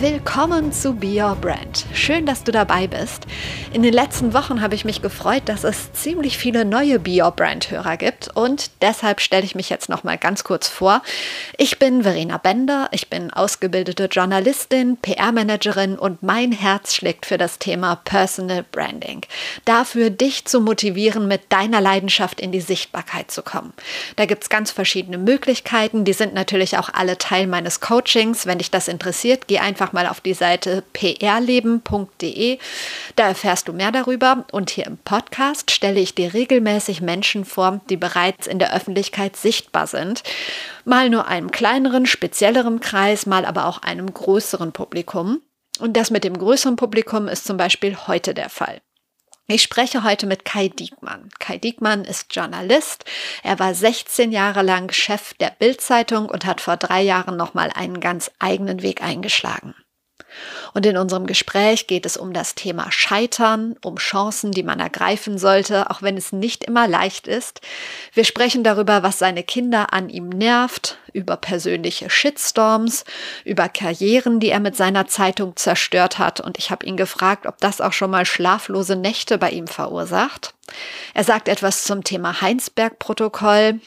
Willkommen zu Be Your Brand. Schön, dass du dabei bist. In den letzten Wochen habe ich mich gefreut, dass es ziemlich viele neue Be Your Brand Hörer gibt und deshalb stelle ich mich jetzt noch mal ganz kurz vor. Ich bin Verena Bender, ich bin ausgebildete Journalistin, PR-Managerin und mein Herz schlägt für das Thema Personal Branding. Dafür dich zu motivieren, mit deiner Leidenschaft in die Sichtbarkeit zu kommen. Da gibt es ganz verschiedene Möglichkeiten, die sind natürlich auch alle Teil meines Coachings. Wenn dich das interessiert, geh einfach einfach mal auf die Seite prleben.de. Da erfährst du mehr darüber. Und hier im Podcast stelle ich dir regelmäßig Menschen vor, die bereits in der Öffentlichkeit sichtbar sind. Mal nur einem kleineren, spezielleren Kreis, mal aber auch einem größeren Publikum. Und das mit dem größeren Publikum ist zum Beispiel heute der Fall. Ich spreche heute mit Kai Diekmann. Kai Diekmann ist Journalist. Er war 16 Jahre lang Chef der Bildzeitung und hat vor drei Jahren nochmal einen ganz eigenen Weg eingeschlagen. Und in unserem Gespräch geht es um das Thema Scheitern, um Chancen, die man ergreifen sollte, auch wenn es nicht immer leicht ist. Wir sprechen darüber, was seine Kinder an ihm nervt, über persönliche Shitstorms, über Karrieren, die er mit seiner Zeitung zerstört hat. Und ich habe ihn gefragt, ob das auch schon mal schlaflose Nächte bei ihm verursacht. Er sagt etwas zum Thema Heinsberg-Protokoll.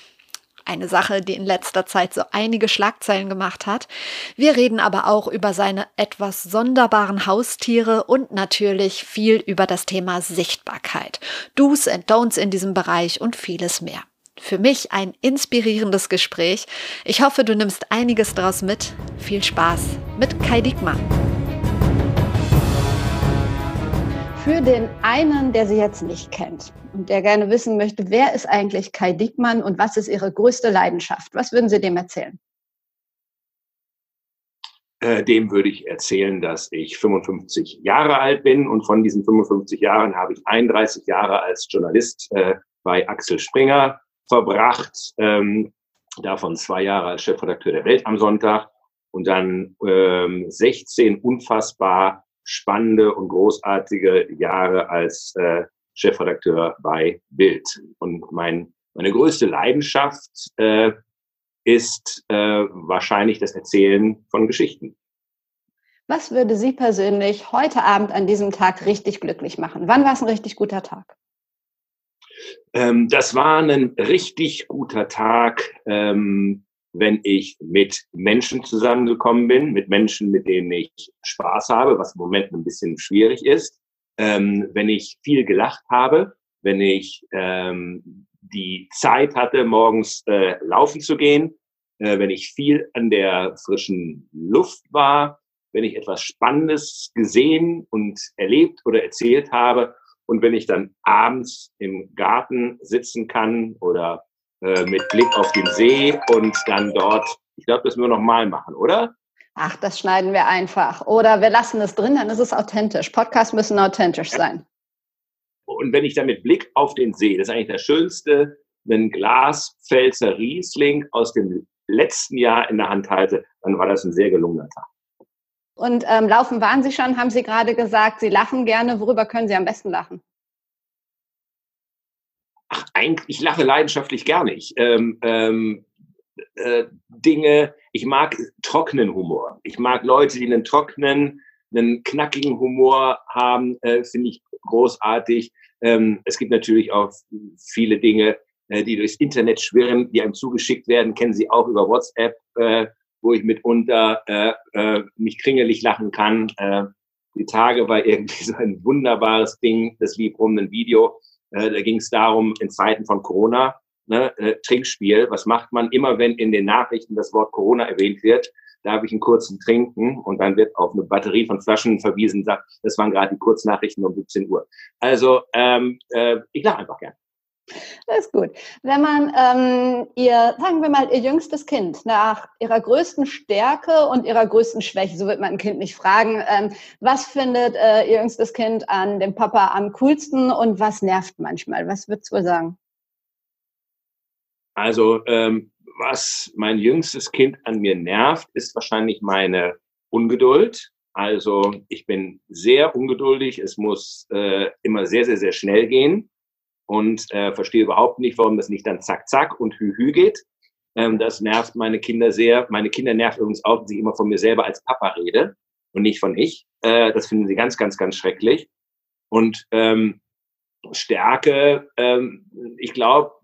Eine Sache, die in letzter Zeit so einige Schlagzeilen gemacht hat. Wir reden aber auch über seine etwas sonderbaren Haustiere und natürlich viel über das Thema Sichtbarkeit. Do's and Don'ts in diesem Bereich und vieles mehr. Für mich ein inspirierendes Gespräch. Ich hoffe, du nimmst einiges daraus mit. Viel Spaß mit Kai Diekmann. Für den einen, der sie jetzt nicht kennt und der gerne wissen möchte, wer ist eigentlich Kai Dickmann und was ist ihre größte Leidenschaft? Was würden Sie dem erzählen? Äh, dem würde ich erzählen, dass ich 55 Jahre alt bin und von diesen 55 Jahren habe ich 31 Jahre als Journalist äh, bei Axel Springer verbracht, ähm, davon zwei Jahre als Chefredakteur der Welt am Sonntag und dann ähm, 16 unfassbar spannende und großartige Jahre als äh, Chefredakteur bei Bild. Und mein, meine größte Leidenschaft äh, ist äh, wahrscheinlich das Erzählen von Geschichten. Was würde Sie persönlich heute Abend an diesem Tag richtig glücklich machen? Wann war es ein richtig guter Tag? Ähm, das war ein richtig guter Tag. Ähm, wenn ich mit Menschen zusammengekommen bin, mit Menschen, mit denen ich Spaß habe, was im Moment ein bisschen schwierig ist, ähm, wenn ich viel gelacht habe, wenn ich ähm, die Zeit hatte, morgens äh, laufen zu gehen, äh, wenn ich viel an der frischen Luft war, wenn ich etwas Spannendes gesehen und erlebt oder erzählt habe und wenn ich dann abends im Garten sitzen kann oder äh, mit Blick auf den See und dann dort, ich glaube, das müssen wir nochmal machen, oder? Ach, das schneiden wir einfach. Oder wir lassen es drin, dann ist es authentisch. Podcasts müssen authentisch sein. Und wenn ich dann mit Blick auf den See, das ist eigentlich das Schönste, einen Glas Pfälzer Riesling aus dem letzten Jahr in der Hand halte, dann war das ein sehr gelungener Tag. Und ähm, laufen waren Sie schon, haben Sie gerade gesagt, Sie lachen gerne. Worüber können Sie am besten lachen? Ach, eigentlich, ich lache leidenschaftlich gerne. Ich, ähm, ähm, äh, Dinge, ich mag trockenen Humor. Ich mag Leute, die einen trockenen, einen knackigen Humor haben, äh, finde ich großartig. Ähm, es gibt natürlich auch viele Dinge, äh, die durchs Internet schwirren, die einem zugeschickt werden, kennen Sie auch über WhatsApp, äh, wo ich mitunter äh, äh, mich kringelig lachen kann. Äh, die Tage war irgendwie so ein wunderbares Ding, das lief rum, ein Video, äh, da ging es darum, in Zeiten von Corona, ne, äh, Trinkspiel, was macht man immer, wenn in den Nachrichten das Wort Corona erwähnt wird? Da habe ich einen kurzen Trinken und dann wird auf eine Batterie von Flaschen verwiesen, sagt, das waren gerade die Kurznachrichten um 17 Uhr. Also ähm, äh, ich lache einfach gern. Das ist gut. Wenn man ähm, ihr, sagen wir mal, ihr jüngstes Kind nach ihrer größten Stärke und ihrer größten Schwäche, so wird man ein Kind nicht fragen, ähm, was findet äh, ihr jüngstes Kind an dem Papa am coolsten und was nervt manchmal? Was würdest du sagen? Also, ähm, was mein jüngstes Kind an mir nervt, ist wahrscheinlich meine Ungeduld. Also ich bin sehr ungeduldig. Es muss äh, immer sehr, sehr, sehr schnell gehen und äh, verstehe überhaupt nicht, warum das nicht dann zack, zack und hü, hü geht. Ähm, das nervt meine Kinder sehr. Meine Kinder nervt übrigens auch, dass ich immer von mir selber als Papa rede und nicht von ich. Äh, das finden sie ganz, ganz, ganz schrecklich. Und ähm, Stärke, ähm, ich glaube,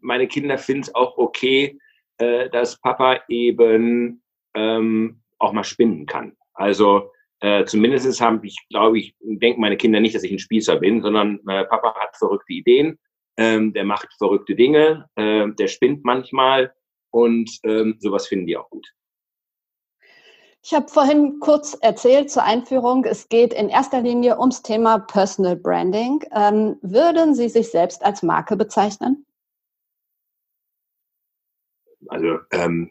meine Kinder finden es auch okay, äh, dass Papa eben ähm, auch mal spinnen kann. Also äh, zumindest habe ich, glaube ich, denken meine Kinder nicht, dass ich ein Spießer bin, sondern äh, Papa hat verrückte Ideen, ähm, der macht verrückte Dinge, äh, der spinnt manchmal und ähm, sowas finden die auch gut. Ich habe vorhin kurz erzählt zur Einführung, es geht in erster Linie ums Thema Personal Branding. Ähm, würden Sie sich selbst als Marke bezeichnen? Also ähm,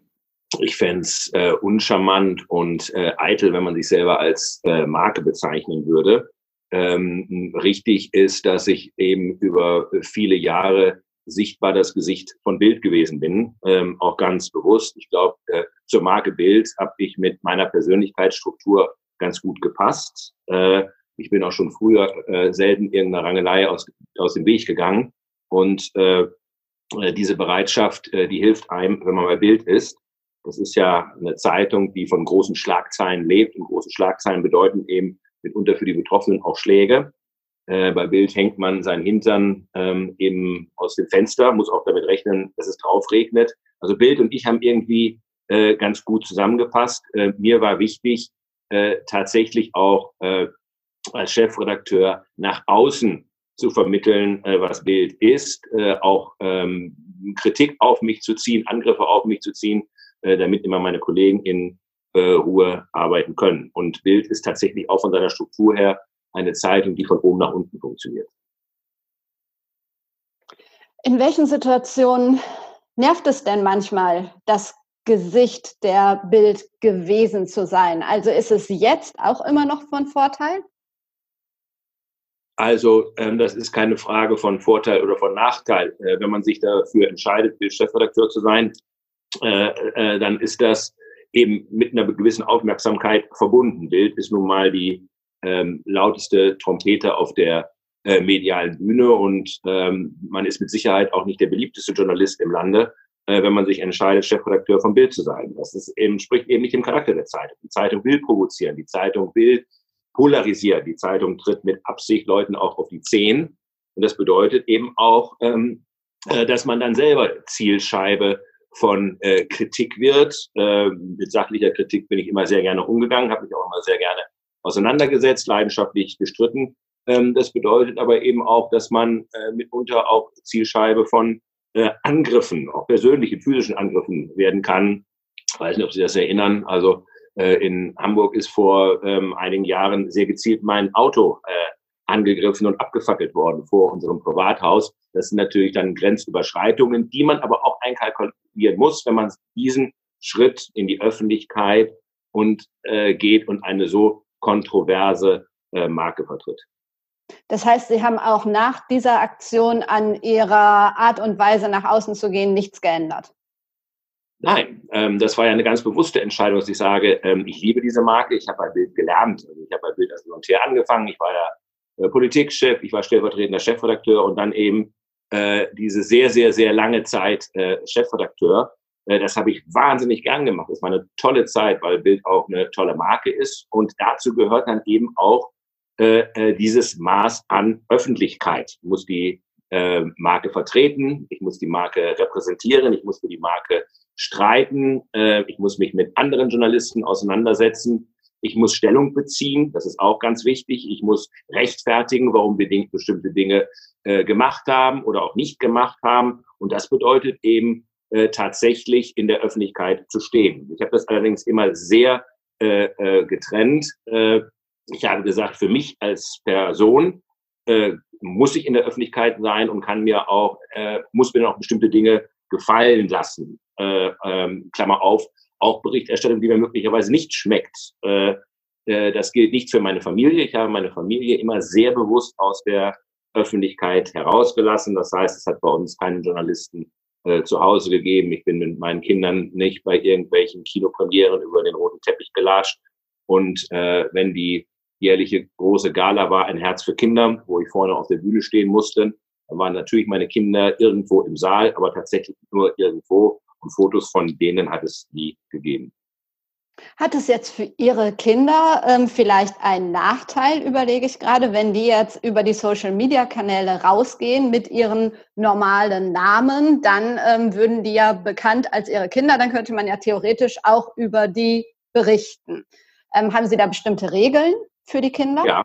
ich fände es äh, uncharmant und äh, eitel, wenn man sich selber als äh, Marke bezeichnen würde. Ähm, richtig ist, dass ich eben über viele Jahre sichtbar das Gesicht von Bild gewesen bin, ähm, auch ganz bewusst. Ich glaube, äh, zur Marke Bild habe ich mit meiner Persönlichkeitsstruktur ganz gut gepasst. Äh, ich bin auch schon früher äh, selten irgendeiner Rangelei aus, aus dem Weg gegangen. Und äh, äh diese Bereitschaft, äh, die hilft einem, wenn man bei Bild ist. Das ist ja eine Zeitung, die von großen Schlagzeilen lebt. Und große Schlagzeilen bedeuten eben mitunter für die Betroffenen auch Schläge. Äh, bei Bild hängt man seinen Hintern ähm, eben aus dem Fenster, muss auch damit rechnen, dass es drauf regnet. Also Bild und ich haben irgendwie äh, ganz gut zusammengepasst. Äh, mir war wichtig, äh, tatsächlich auch äh, als Chefredakteur nach außen zu vermitteln, äh, was Bild ist, auch ähm, Kritik auf mich zu ziehen, Angriffe auf mich zu ziehen, äh, damit immer meine Kollegen in äh, Ruhe arbeiten können. Und Bild ist tatsächlich auch von seiner Struktur her eine Zeitung, die von oben nach unten funktioniert. In welchen Situationen nervt es denn manchmal, das Gesicht der Bild gewesen zu sein? Also ist es jetzt auch immer noch von Vorteil? Also ähm, das ist keine Frage von Vorteil oder von Nachteil. Äh, wenn man sich dafür entscheidet, Bild-Chefredakteur zu sein, äh, äh, dann ist das eben mit einer gewissen Aufmerksamkeit verbunden. Bild ist nun mal die ähm, lauteste Trompete auf der äh, medialen Bühne und ähm, man ist mit Sicherheit auch nicht der beliebteste Journalist im Lande, äh, wenn man sich entscheidet, Chefredakteur von Bild zu sein. Das ist eben, spricht eben nicht dem Charakter der Zeitung. Die Zeitung will provozieren, die Zeitung will polarisieren, die Zeitung tritt mit Absicht Leuten auch auf die Zehen. Und das bedeutet eben auch, ähm, äh, dass man dann selber Zielscheibe von äh, Kritik wird. Äh, mit sachlicher Kritik bin ich immer sehr gerne umgegangen, habe mich auch immer sehr gerne auseinandergesetzt, leidenschaftlich gestritten. Ähm, das bedeutet aber eben auch, dass man äh, mitunter auch Zielscheibe von äh, Angriffen, auch persönlichen, physischen Angriffen werden kann. Ich weiß nicht, ob Sie das erinnern. Also äh, in Hamburg ist vor ähm, einigen Jahren sehr gezielt mein Auto äh, angegriffen und abgefackelt worden vor unserem Privathaus. Das sind natürlich dann Grenzüberschreitungen, die man aber auch einkalkulieren muss, wenn man diesen Schritt in die Öffentlichkeit und äh, geht und eine so kontroverse äh, Marke vertritt. Das heißt, Sie haben auch nach dieser Aktion an Ihrer Art und Weise nach außen zu gehen nichts geändert? Nein, ähm, das war ja eine ganz bewusste Entscheidung, dass ich sage, ähm, ich liebe diese Marke, ich habe bei Bild gelernt. Also ich habe bei Bild als Volontär angefangen, ich war der äh, Politikchef, ich war stellvertretender Chefredakteur und dann eben äh, diese sehr, sehr, sehr lange Zeit äh, Chefredakteur. Äh, das habe ich wahnsinnig gern gemacht. Das war eine tolle Zeit, weil Bild auch eine tolle Marke ist. Und dazu gehört dann eben auch äh, äh, dieses Maß an Öffentlichkeit. Ich muss die äh, Marke vertreten, ich muss die Marke repräsentieren, ich muss für die Marke streiten, äh, ich muss mich mit anderen Journalisten auseinandersetzen. Ich muss Stellung beziehen, das ist auch ganz wichtig. Ich muss rechtfertigen, warum wir bestimmte Dinge äh, gemacht haben oder auch nicht gemacht haben. Und das bedeutet eben, äh, tatsächlich in der Öffentlichkeit zu stehen. Ich habe das allerdings immer sehr äh, äh, getrennt. Äh, ich habe gesagt, für mich als Person äh, muss ich in der Öffentlichkeit sein und kann mir auch, äh, muss mir auch bestimmte Dinge gefallen lassen. Äh, ähm, Klammer auf, auch Berichterstattung, die mir möglicherweise nicht schmeckt. Äh, äh, das gilt nicht für meine Familie. Ich habe meine Familie immer sehr bewusst aus der Öffentlichkeit herausgelassen. Das heißt, es hat bei uns keinen Journalisten äh, zu Hause gegeben. Ich bin mit meinen Kindern nicht bei irgendwelchen Kinopremieren über den roten Teppich gelatscht. Und äh, wenn die jährliche große Gala war, ein Herz für Kinder, wo ich vorne auf der Bühne stehen musste, dann waren natürlich meine Kinder irgendwo im Saal, aber tatsächlich nur irgendwo. Und Fotos von denen hat es nie gegeben. Hat es jetzt für Ihre Kinder ähm, vielleicht einen Nachteil, überlege ich gerade, wenn die jetzt über die Social-Media-Kanäle rausgehen mit ihren normalen Namen, dann ähm, würden die ja bekannt als ihre Kinder, dann könnte man ja theoretisch auch über die berichten. Ähm, haben Sie da bestimmte Regeln für die Kinder? Ja,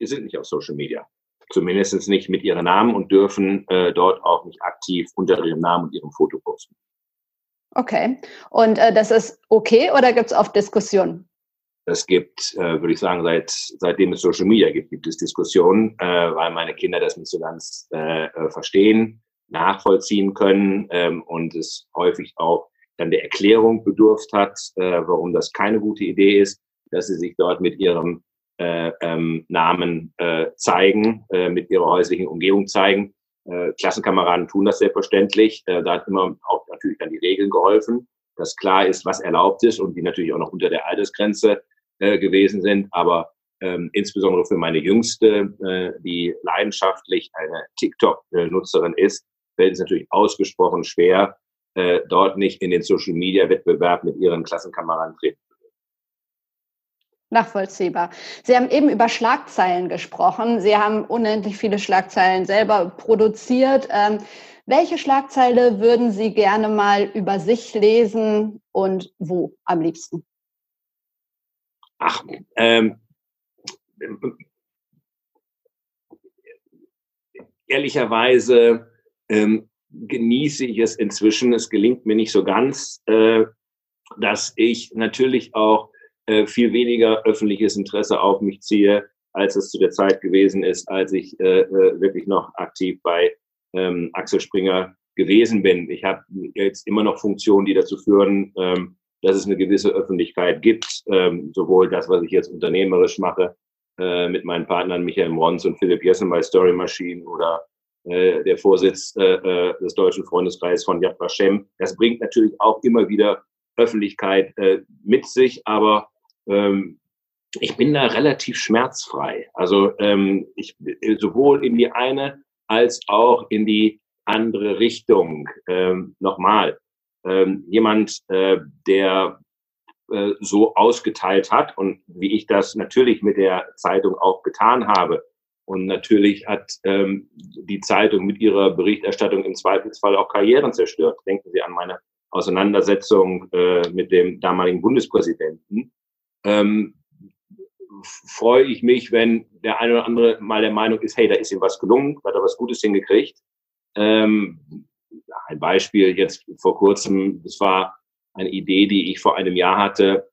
die sind nicht auf Social Media. Zumindest nicht mit ihren Namen und dürfen äh, dort auch nicht aktiv unter ihrem Namen und ihrem Foto posten. Okay. Und äh, das ist okay oder gibt es oft Diskussionen? Es gibt, äh, würde ich sagen, seit, seitdem es Social Media gibt, gibt es Diskussionen, äh, weil meine Kinder das nicht so ganz äh, äh verstehen, nachvollziehen können ähm, und es häufig auch dann der Erklärung bedurft hat, äh, warum das keine gute Idee ist, dass sie sich dort mit ihrem äh, ähm, Namen zeigen, mit ihrer häuslichen Umgebung zeigen. Äh, Klassenkameraden tun das selbstverständlich. Äh, da hat immer auch natürlich dann die Regeln geholfen, dass klar ist, was erlaubt ist und die natürlich auch noch unter der Altersgrenze äh, gewesen sind. Aber ähm, insbesondere für meine Jüngste, äh, die leidenschaftlich eine TikTok-Nutzerin ist, fällt es natürlich ausgesprochen schwer, äh, dort nicht in den Social-Media-Wettbewerb mit ihren Klassenkameraden treten Nachvollziehbar. Sie haben eben über Schlagzeilen gesprochen. Sie haben unendlich viele Schlagzeilen selber produziert. Ähm, welche Schlagzeile würden Sie gerne mal über sich lesen und wo am liebsten? Ach, ähm, ehrlicherweise ähm, genieße ich es inzwischen. Es gelingt mir nicht so ganz, äh, dass ich natürlich auch äh, viel weniger öffentliches Interesse auf mich ziehe, als es zu der Zeit gewesen ist, als ich äh, äh, wirklich noch aktiv bei ähm, Axel Springer gewesen bin. Ich habe jetzt immer noch Funktionen, die dazu führen, ähm, dass es eine gewisse Öffentlichkeit gibt, ähm, sowohl das, was ich jetzt unternehmerisch mache, äh, mit meinen Partnern Michael Mons und Philipp Jessen bei Story Machine oder äh, der Vorsitz äh, äh des Deutschen Freundeskreises von Yad Vashem. Das bringt natürlich auch immer wieder Öffentlichkeit mit sich, aber ähm, ich bin da relativ schmerzfrei. Also ähm, ich sowohl in die eine als auch in die andere Richtung. Ähm, nochmal, ähm, jemand, äh, der äh, so ausgeteilt hat und wie ich das natürlich mit der Zeitung auch getan habe. Und natürlich hat ähm, die Zeitung mit ihrer Berichterstattung im Zweifelsfall auch Karrieren zerstört. Denken Sie an meine Auseinandersetzung äh, mit dem damaligen Bundespräsidenten ähm, freue ich mich, wenn der eine oder andere mal der Meinung ist, hey, da ist ihm was gelungen, hat er was Gutes hingekriegt. Ähm, ein Beispiel jetzt vor kurzem, das war eine Idee, die ich vor einem Jahr hatte,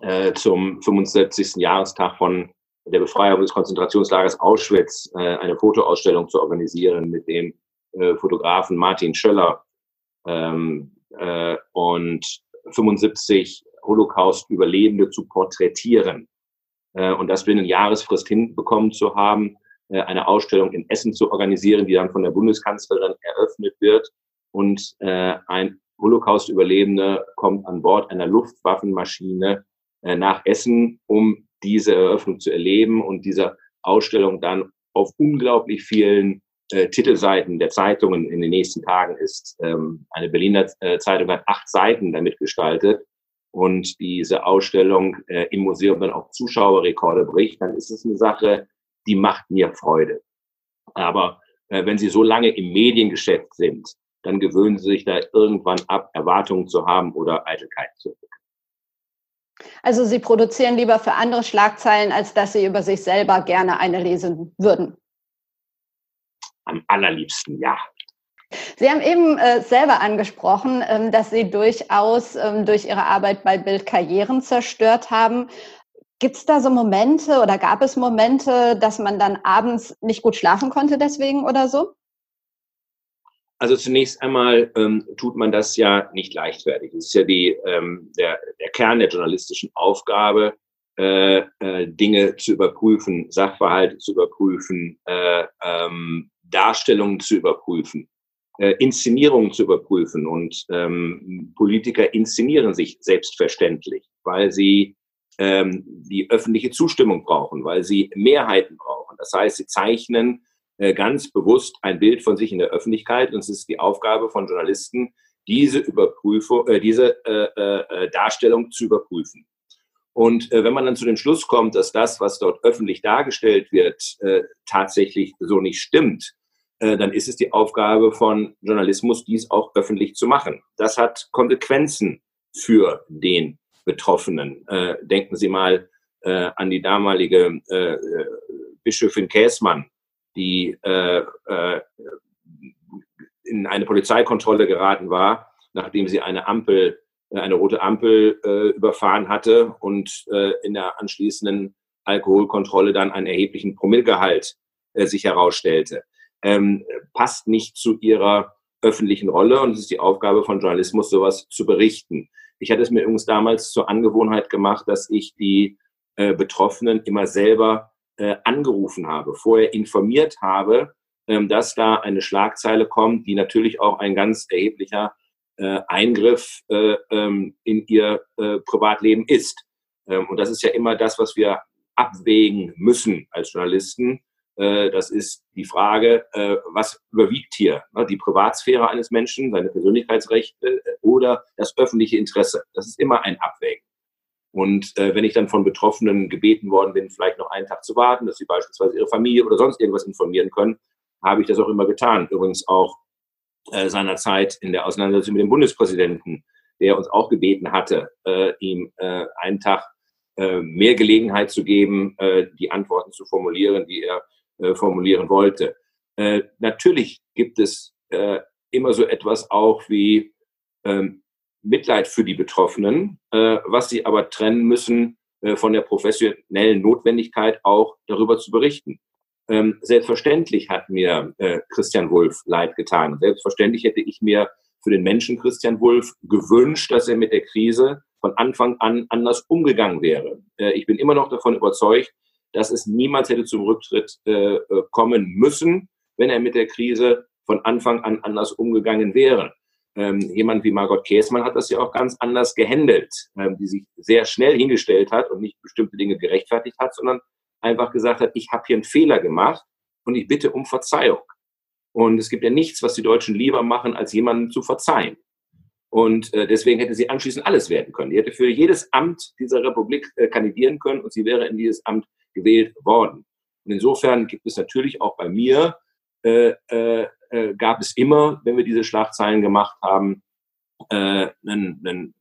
äh, zum 75. Jahrestag von der Befreiung des Konzentrationslagers Auschwitz, äh, eine Fotoausstellung zu organisieren mit dem äh, Fotografen Martin Schöller. Ähm, äh, und 75 Holocaust-Überlebende zu porträtieren äh, und das binnen Jahresfrist hinbekommen zu haben, äh, eine Ausstellung in Essen zu organisieren, die dann von der Bundeskanzlerin eröffnet wird und äh, ein Holocaust-Überlebender kommt an Bord einer Luftwaffenmaschine nach Essen, um diese Eröffnung zu erleben und diese Ausstellung dann auf unglaublich vielen Titelseiten der Zeitungen in den nächsten Tagen ist. Ähm, eine Berliner Zeitung hat acht Seiten damit gestaltet und diese Ausstellung äh, im Museum dann auch Zuschauerrekorde bricht, dann ist es eine Sache, die macht mir Freude. Aber äh, wenn Sie so lange im Mediengeschäft sind, dann gewöhnen Sie sich da irgendwann ab, Erwartungen zu haben oder Eitelkeit zu entwickeln. Also Sie produzieren lieber für andere Schlagzeilen, als dass Sie über sich selber gerne eine lesen würden. Am allerliebsten, ja. Sie haben eben äh, selber angesprochen, ähm, dass Sie durchaus ähm, durch Ihre Arbeit bei Bild Karrieren zerstört haben. Gibt es da so Momente oder gab es Momente, dass man dann abends nicht gut schlafen konnte deswegen oder so? Also zunächst einmal ähm, tut man das ja nicht leichtfertig. Das ist ja die, ähm, der, der Kern der journalistischen Aufgabe, äh, äh, Dinge zu überprüfen, Sachverhalte zu überprüfen, äh, ähm, Darstellungen zu überprüfen äh, Inszenierungen zu überprüfen. Und ähm, Politiker inszenieren sich selbstverständlich, weil sie ähm, die öffentliche Zustimmung brauchen, weil sie Mehrheiten brauchen. Das heißt, sie zeichnen äh, ganz bewusst ein Bild von sich in der Öffentlichkeit und es ist die Aufgabe von Journalisten, diese Überprüfung, äh, diese äh, äh, Darstellung zu überprüfen. Und äh, wenn man dann zu dem Schluss kommt, dass das, was dort öffentlich dargestellt wird, äh, tatsächlich so nicht stimmt, dann ist es die Aufgabe von Journalismus, dies auch öffentlich zu machen. Das hat Konsequenzen für den Betroffenen. Äh, denken Sie mal äh, an die damalige äh, Bischöfin Käßmann, die in eine Polizeikontrolle geraten war, nachdem sie eine Ampel, eine rote Ampel überfahren hatte und in der anschließenden Alkoholkontrolle dann einen erheblichen Promillgehalt sich herausstellte ähm, passt nicht zu ihrer öffentlichen Rolle und es ist die Aufgabe von Journalismus, sowas zu berichten. Ich hatte es mir übrigens damals zur Angewohnheit gemacht, dass ich die äh, Betroffenen immer selber äh, angerufen habe, vorher informiert habe, ähm, dass da eine Schlagzeile kommt, die natürlich auch ein ganz erheblicher äh, Eingriff äh, ähm, in ihr äh, Privatleben ist. Ähm, und das ist ja immer das, was wir abwägen müssen als Journalisten. Äh, das ist die Frage, äh, was überwiegt hier? Ne? Die Privatsphäre eines Menschen, seine Persönlichkeitsrechte äh, oder das öffentliche Interesse? Das ist immer ein Abwägen. Und wenn ich dann von Betroffenen gebeten worden bin, vielleicht noch einen Tag zu warten, dass sie beispielsweise ihre Familie oder sonst irgendwas informieren können, habe ich das auch immer getan. Übrigens auch seinerzeit in der Auseinandersetzung mit dem Bundespräsidenten, der uns auch gebeten hatte, ihm einen Tag mehr Gelegenheit zu geben, die Antworten zu formulieren, die er äh, formulieren wollte. Äh, natürlich gibt es äh, immer so etwas auch wie ähm, Mitleid für die Betroffenen, äh, was sie aber trennen müssen äh, von der professionellen Notwendigkeit, auch darüber zu berichten. Ähm, selbstverständlich hat mir Christian Wulff leid getan. Selbstverständlich hätte ich mir für den Menschen Christian Wulff gewünscht, dass er mit der Krise von Anfang an anders umgegangen wäre. Ich bin immer noch davon überzeugt, dass es niemals hätte zum Rücktritt äh, äh, kommen müssen, wenn er mit der Krise von Anfang an anders umgegangen wäre. Ähm, jemand wie Margot Käßmann hat das ja auch ganz anders gehandelt, ähm, die sich sehr schnell hingestellt hat und nicht bestimmte Dinge gerechtfertigt hat, sondern einfach gesagt hat, ich habe hier einen Fehler gemacht und ich bitte um Verzeihung. Und es gibt ja nichts, was die Deutschen lieber machen, als jemanden zu verzeihen. Und äh, deswegen hätte sie anschließend alles werden können. Die hätte für jedes Amt dieser Republik äh, kandidieren können und sie wäre in dieses Amt gewählt worden. Und insofern gibt es natürlich auch bei mir, äh, äh, äh gab es immer, wenn wir diese Schlagzeilen gemacht haben, äh, einen,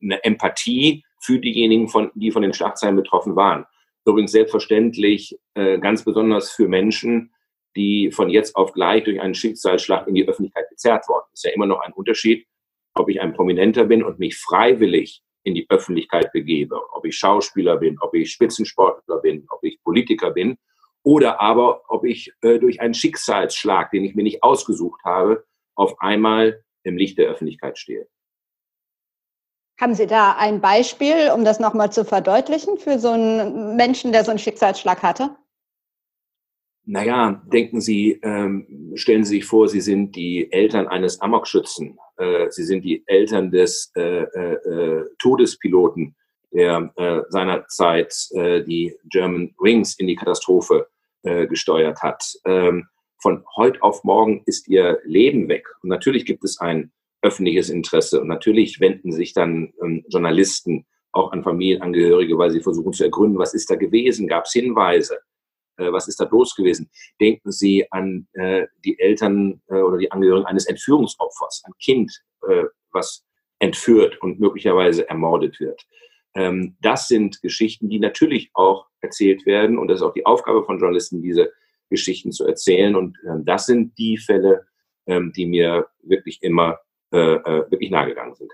eine Empathie für diejenigen, von, die von den Schlagzeilen betroffen waren. Übrigens selbstverständlich äh, ganz besonders für Menschen, die von jetzt auf gleich durch einen Schicksalsschlag in die Öffentlichkeit gezerrt worden. Ist ja immer noch ein Unterschied, ob ich ein Prominenter bin und mich freiwillig in die Öffentlichkeit begebe, ob ich Schauspieler bin, ob ich Spitzensportler bin, ob ich Politiker bin oder aber ob ich äh, durch einen Schicksalsschlag, den ich mir nicht ausgesucht habe, auf einmal im Licht der Öffentlichkeit stehe. Haben Sie da ein Beispiel, um das nochmal zu verdeutlichen, für so einen Menschen, der so einen Schicksalsschlag hatte? Naja, denken Sie, ähm, stellen Sie sich vor, Sie sind die Eltern eines Amokschützen. Äh, Sie sind die Eltern des äh, äh, äh Todespiloten, der äh, seinerzeit äh, die German Wings in die Katastrophe äh, gesteuert hat. Ähm, von heute auf morgen ist Ihr Leben weg. Und natürlich gibt es ein öffentliches Interesse. Und natürlich wenden sich dann ähm, Journalisten auch an Familienangehörige, weil sie versuchen zu ergründen, was ist da gewesen, gab es Hinweise was ist da los gewesen? Denken Sie an äh, die Eltern äh, oder die Angehörigen eines Entführungsopfers, ein Kind, äh, was entführt und möglicherweise ermordet wird. Ähm, das sind Geschichten, die natürlich auch erzählt werden und das ist auch die Aufgabe von Journalisten, diese Geschichten zu erzählen. Und ähm, das sind die Fälle, ähm, die mir wirklich immer äh, äh, wirklich nahegegangen sind.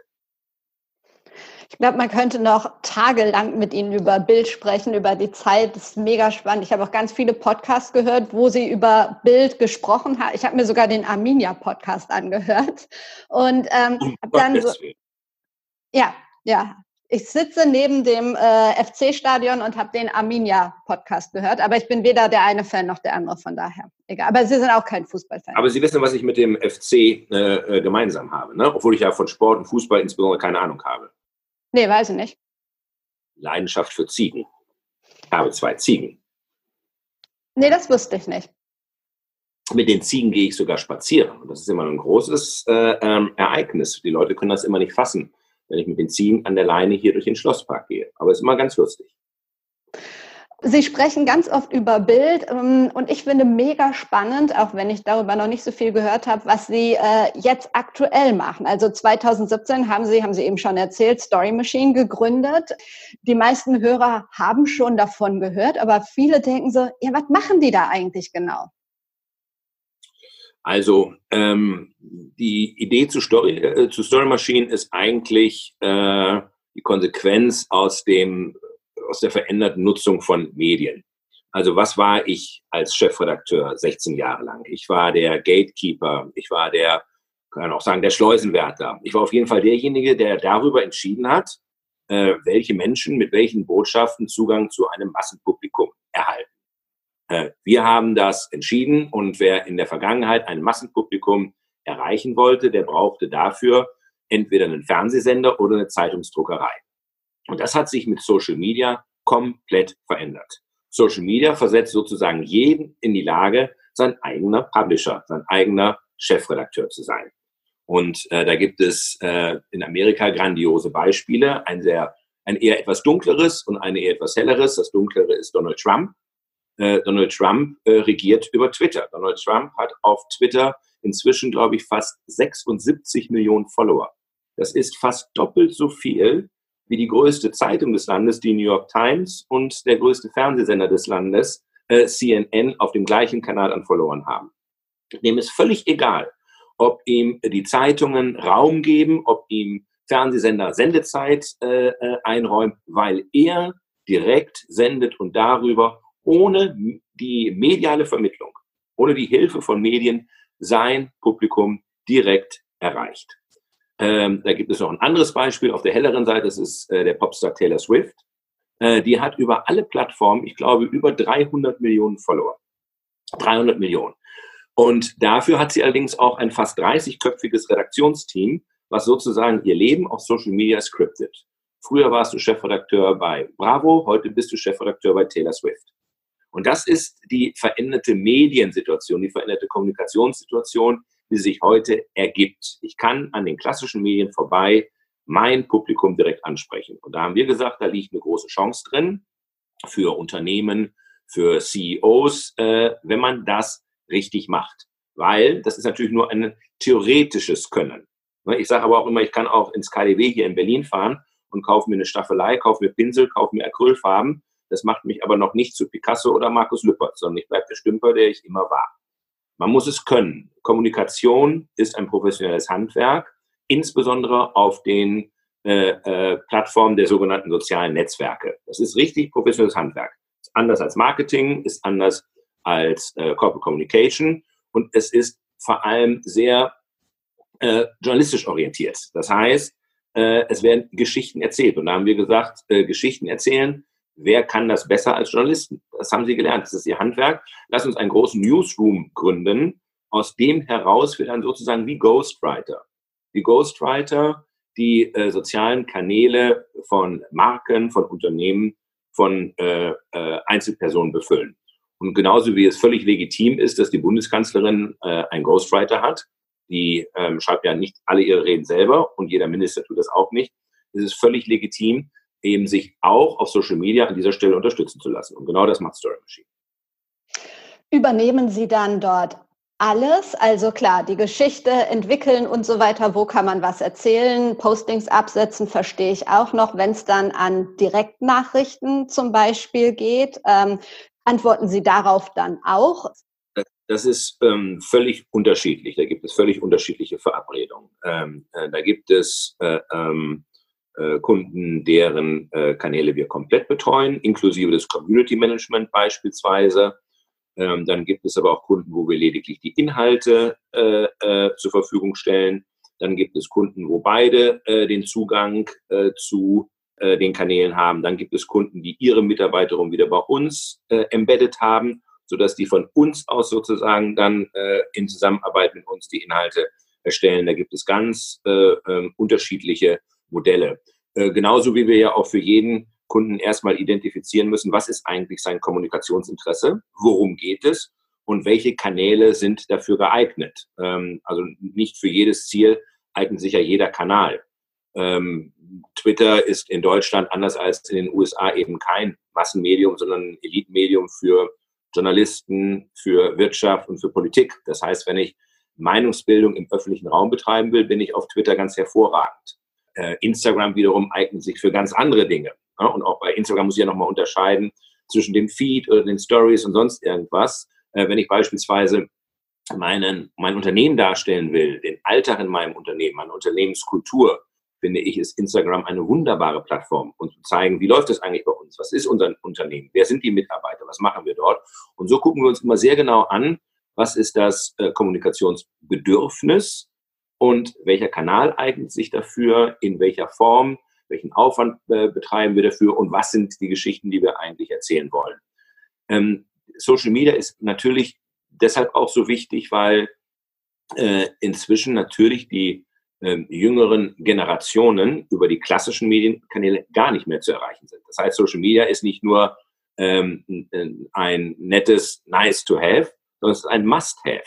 Ich glaube, man könnte noch tagelang mit Ihnen über Bild sprechen, über die Zeit. Das ist mega spannend. Ich habe auch ganz viele Podcasts gehört, wo Sie über Bild gesprochen haben. Ich habe mir sogar den Arminia-Podcast angehört. Und ähm, habe dann so. Ja, ja. Ich sitze neben dem äh, FC-Stadion und habe den Arminia-Podcast gehört, aber ich bin weder der eine Fan noch der andere, von daher. Egal. Aber Sie sind auch kein Fußballfan. Aber Sie wissen, was ich mit dem FC äh, äh, gemeinsam habe, ne? obwohl ich ja von Sport und Fußball insbesondere keine Ahnung habe. Nee, weiß ich nicht. Leidenschaft für Ziegen. Ich habe zwei Ziegen. Nee, das wusste ich nicht. Mit den Ziegen gehe ich sogar spazieren. Und das ist immer ein großes äh, ähm, Ereignis. Die Leute können das immer nicht fassen, wenn ich mit den Ziegen an der Leine hier durch den Schlosspark gehe. Aber es ist immer ganz lustig. Sie sprechen ganz oft über Bild ähm, und ich finde mega spannend, auch wenn ich darüber noch nicht so viel gehört habe, was Sie äh, jetzt aktuell machen. Also 2017 haben Sie, haben Sie eben schon erzählt, Story Machine gegründet. Die meisten Hörer haben schon davon gehört, aber viele denken so, ja, was machen die da eigentlich genau? Also ähm, die Idee zu Story, äh, zu Story Machine ist eigentlich äh, die Konsequenz aus dem aus der veränderten Nutzung von Medien. Also was war ich als Chefredakteur 16 Jahre lang? Ich war der Gatekeeper, ich war der, kann auch sagen, der Schleusenwärter. Ich war auf jeden Fall derjenige, der darüber entschieden hat, äh, welche Menschen mit welchen Botschaften Zugang zu einem Massenpublikum erhalten. Äh, wir haben das entschieden und wer in der Vergangenheit ein Massenpublikum erreichen wollte, der brauchte dafür entweder einen Fernsehsender oder eine Zeitungsdruckerei. Und das hat sich mit Social Media komplett verändert. Social Media versetzt sozusagen jeden in die Lage, sein eigener Publisher, sein eigener Chefredakteur zu sein. Und äh, da gibt es äh, in Amerika grandiose Beispiele, ein sehr, ein eher etwas dunkleres und ein eher etwas helleres. Das dunklere ist Donald Trump. Äh, Donald Trump äh, regiert über Twitter. Donald Trump hat auf Twitter inzwischen, glaube ich, fast 76 Millionen Follower. Das ist fast doppelt so viel wie die größte Zeitung des Landes, die New York Times, und der größte Fernsehsender des Landes, äh, CNN, auf dem gleichen Kanal an verloren haben. Dem ist völlig egal, ob ihm die Zeitungen Raum geben, ob ihm Fernsehsender Sendezeit äh, äh, einräumen, weil er direkt sendet und darüber ohne die mediale Vermittlung, ohne die Hilfe von Medien sein Publikum direkt erreicht. Ähm, da gibt es noch ein anderes Beispiel auf der helleren Seite, das ist äh, der Popstar Taylor Swift. Äh, die hat über alle Plattformen, ich glaube, über 300 Millionen Follower. 300 Millionen. Und dafür hat sie allerdings auch ein fast 30-köpfiges Redaktionsteam, was sozusagen ihr Leben auf Social Media scriptet. Früher warst du Chefredakteur bei Bravo, heute bist du Chefredakteur bei Taylor Swift. Und das ist die veränderte Mediensituation, die veränderte Kommunikationssituation, die sich heute ergibt. Ich kann an den klassischen Medien vorbei mein Publikum direkt ansprechen. Und da haben wir gesagt, da liegt eine große Chance drin für Unternehmen, für CEOs, äh, wenn man das richtig macht. Weil das ist natürlich nur ein theoretisches Können. Ne, ich sage aber auch immer, ich kann auch ins KDW hier in Berlin fahren und kaufe mir eine Staffelei, kaufe mir Pinsel, kaufe mir Acrylfarben. Das macht mich aber noch nicht zu Picasso oder Markus Lüppert, sondern ich bleibe der Stümper, der ich immer war. Man muss es können. Kommunikation ist ein professionelles Handwerk, insbesondere auf den äh, äh, Plattformen der sogenannten sozialen Netzwerke. Das ist richtig professionelles Handwerk. Ist anders als Marketing, ist anders als äh, Corporate Communication und es ist vor allem sehr äh, journalistisch orientiert. Das heißt, äh, es werden Geschichten erzählt. Und da haben wir gesagt, äh, Geschichten erzählen Wer kann das besser als Journalisten? Das haben sie gelernt. Das ist ihr Handwerk. Lass uns einen großen Newsroom gründen. Aus dem heraus wir dann sozusagen wie Ghostwriter. Die Ghostwriter, die äh, sozialen Kanäle von Marken, von Unternehmen, von äh, äh, Einzelpersonen befüllen. Und genauso wie es völlig legitim ist, dass die Bundeskanzlerin äh, einen Ghostwriter hat, die ähm, schreibt ja nicht alle ihre Reden selber und jeder Minister tut das auch nicht, ist es völlig legitim, eben sich auch auf Social Media an dieser Stelle unterstützen zu lassen. Und genau das macht Story Machine. Übernehmen Sie dann dort alles? Also klar, die Geschichte entwickeln und so weiter, wo kann man was erzählen, Postings absetzen, verstehe ich auch noch. Wenn es dann an Direktnachrichten zum Beispiel geht, ähm, antworten Sie darauf dann auch? Das ist ähm, völlig unterschiedlich. Da gibt es völlig unterschiedliche Verabredungen. Ähm, äh, da gibt es äh, ähm, äh, Kunden, deren äh, Kanäle wir komplett betreuen, inklusive des Community Management beispielsweise. Ähm, dann gibt es aber auch Kunden, wo wir lediglich die Inhalte äh, zur Verfügung stellen. Dann gibt es Kunden, wo beide den Zugang zu den Kanälen haben. Dann gibt es Kunden, die ihre Mitarbeiterin wieder bei uns embedded haben, sodass die von uns aus sozusagen dann in Zusammenarbeit mit uns die Inhalte erstellen. Da gibt es ganz ähm, unterschiedliche Modelle. Äh, genauso wie wir ja auch für jeden Kunden erstmal identifizieren müssen, was ist eigentlich sein Kommunikationsinteresse, worum geht es und welche Kanäle sind dafür geeignet. Ähm, also nicht für jedes Ziel eignet sich ja jeder Kanal. Ähm, Twitter ist in Deutschland anders als in den USA eben kein Massenmedium, sondern ein Elitmedium für Journalisten, für Wirtschaft und für Politik. Das heißt, wenn ich Meinungsbildung im öffentlichen Raum betreiben will, bin ich auf Twitter ganz hervorragend. Äh, Instagram wiederum eignet sich für ganz andere Dinge. Ja? Und auch bei Instagram muss ich ja nochmal unterscheiden zwischen dem Feed oder den Stories und sonst irgendwas. Äh, wenn ich beispielsweise meinen, mein Unternehmen darstellen will, den Alltag in meinem Unternehmen, meine Unternehmenskultur, finde ich, ist Instagram eine wunderbare Plattform, um zu zeigen, wie läuft es eigentlich bei uns? Was ist unser Unternehmen? Wer sind die Mitarbeiter? Was machen wir dort? Und so gucken wir uns immer sehr genau an, was ist das äh, Kommunikationsbedürfnis und welcher Kanal eignet sich dafür, in welcher Form, welchen Aufwand äh, betreiben wir dafür und was sind die Geschichten, die wir eigentlich erzählen wollen. Ähm, Social Media ist natürlich deshalb auch so wichtig, weil äh, inzwischen natürlich die äh, jüngeren Generationen über die klassischen Medienkanäle gar nicht mehr zu erreichen sind. Das heißt, Social Media ist nicht nur ähm, ein nettes Nice to have, sondern es ist ein Must have.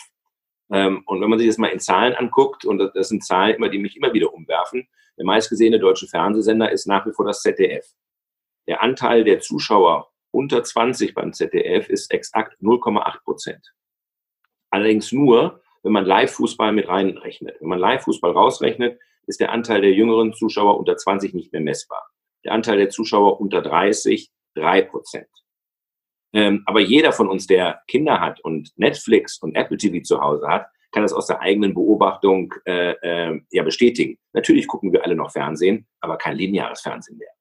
Ähm, und wenn man sich das mal in Zahlen anguckt, und das sind Zahlen, immer, die mich immer wieder umwerfen, der meistgesehene deutsche Fernsehsender ist nach wie vor das ZDF. Der Anteil der Zuschauer unter 20 beim ZDF ist exakt 0,8 Prozent. Allerdings nur, wenn man Live-Fußball mit reinrechnet. Wenn man Live-Fußball rausrechnet, ist der Anteil der jüngeren Zuschauer unter 20 nicht mehr messbar. Der Anteil der Zuschauer unter 30 3 Prozent. Ähm, aber jeder von uns, der Kinder hat und Netflix und Apple TV zu Hause hat, kann das aus der eigenen Beobachtung äh, äh, ja bestätigen. Natürlich gucken wir alle noch Fernsehen, aber kein lineares Fernsehen mehr.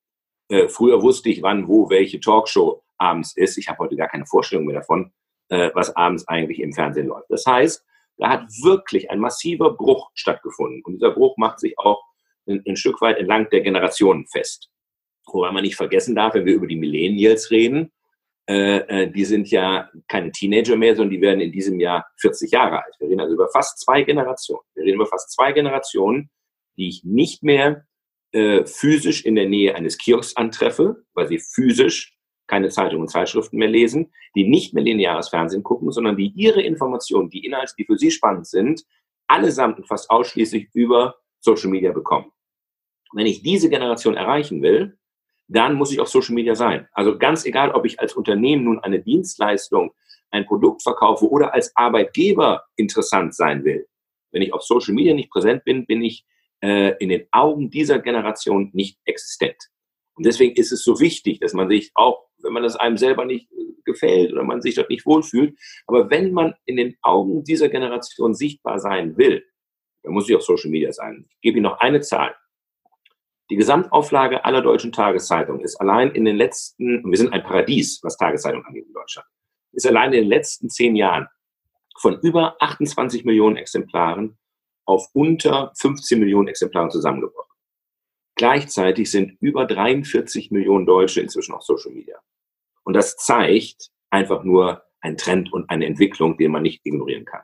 Äh, früher wusste ich, wann, wo, welche Talkshow abends ist. Ich habe heute gar keine Vorstellung mehr davon, äh, was abends eigentlich im Fernsehen läuft. Das heißt, da hat wirklich ein massiver Bruch stattgefunden. Und dieser Bruch macht sich auch ein, ein Stück weit entlang der Generationen fest. Wobei man nicht vergessen darf, wenn wir über die Millennials reden, die sind ja keine Teenager mehr, sondern die werden in diesem Jahr 40 Jahre alt. Wir reden also über fast zwei Generationen. Wir reden über fast zwei Generationen, die ich nicht mehr äh, physisch in der Nähe eines Kiosks antreffe, weil sie physisch keine Zeitungen und Zeitschriften mehr lesen, die nicht mehr lineares Fernsehen gucken, sondern die ihre Informationen, die Inhalte, die für sie spannend sind, allesamt und fast ausschließlich über Social Media bekommen. Wenn ich diese Generation erreichen will, dann muss ich auf Social Media sein. Also ganz egal, ob ich als Unternehmen nun eine Dienstleistung, ein Produkt verkaufe oder als Arbeitgeber interessant sein will. Wenn ich auf Social Media nicht präsent bin, bin ich äh, in den Augen dieser Generation nicht existent. Und deswegen ist es so wichtig, dass man sich auch wenn man das einem selber nicht äh, gefällt oder man sich dort nicht wohlfühlt. Aber wenn man in den Augen dieser Generation sichtbar sein will, dann muss ich auf Social Media sein. Ich gebe Ihnen noch eine Zahl. Die Gesamtauflage aller deutschen Tageszeitungen ist allein in den letzten, wir sind ein Paradies, was Tageszeitungen angeht in Deutschland, ist allein in den letzten zehn Jahren von über 28 Millionen Exemplaren auf unter 15 Millionen Exemplaren zusammengebrochen. Gleichzeitig sind über 43 Millionen Deutsche inzwischen auf Social Media. Und das zeigt einfach nur einen Trend und eine Entwicklung, den man nicht ignorieren kann.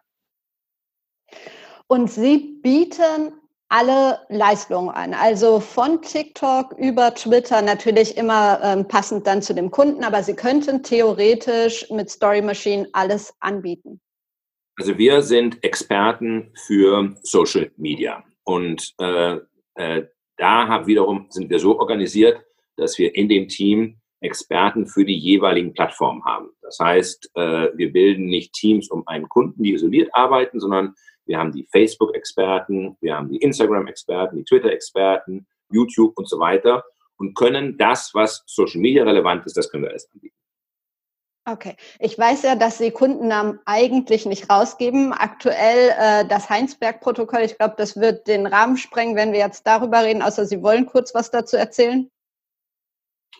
Und Sie bieten alle Leistungen an, also von TikTok über Twitter, natürlich immer ähm, passend dann zu dem Kunden, aber Sie könnten theoretisch mit Story Machine alles anbieten. Also wir sind Experten für Social Media und äh, äh, da haben wiederum sind wir so organisiert, dass wir in dem Team Experten für die jeweiligen Plattformen haben. Das heißt, äh, wir bilden nicht Teams um einen Kunden, die isoliert arbeiten, sondern wir haben die Facebook-Experten, wir haben die Instagram-Experten, die Twitter-Experten, YouTube und so weiter und können das, was Social Media relevant ist, das können wir alles anbieten. Okay, ich weiß ja, dass Sie Kundennamen eigentlich nicht rausgeben. Aktuell äh, das Heinsberg-Protokoll, ich glaube, das wird den Rahmen sprengen, wenn wir jetzt darüber reden, außer Sie wollen kurz was dazu erzählen.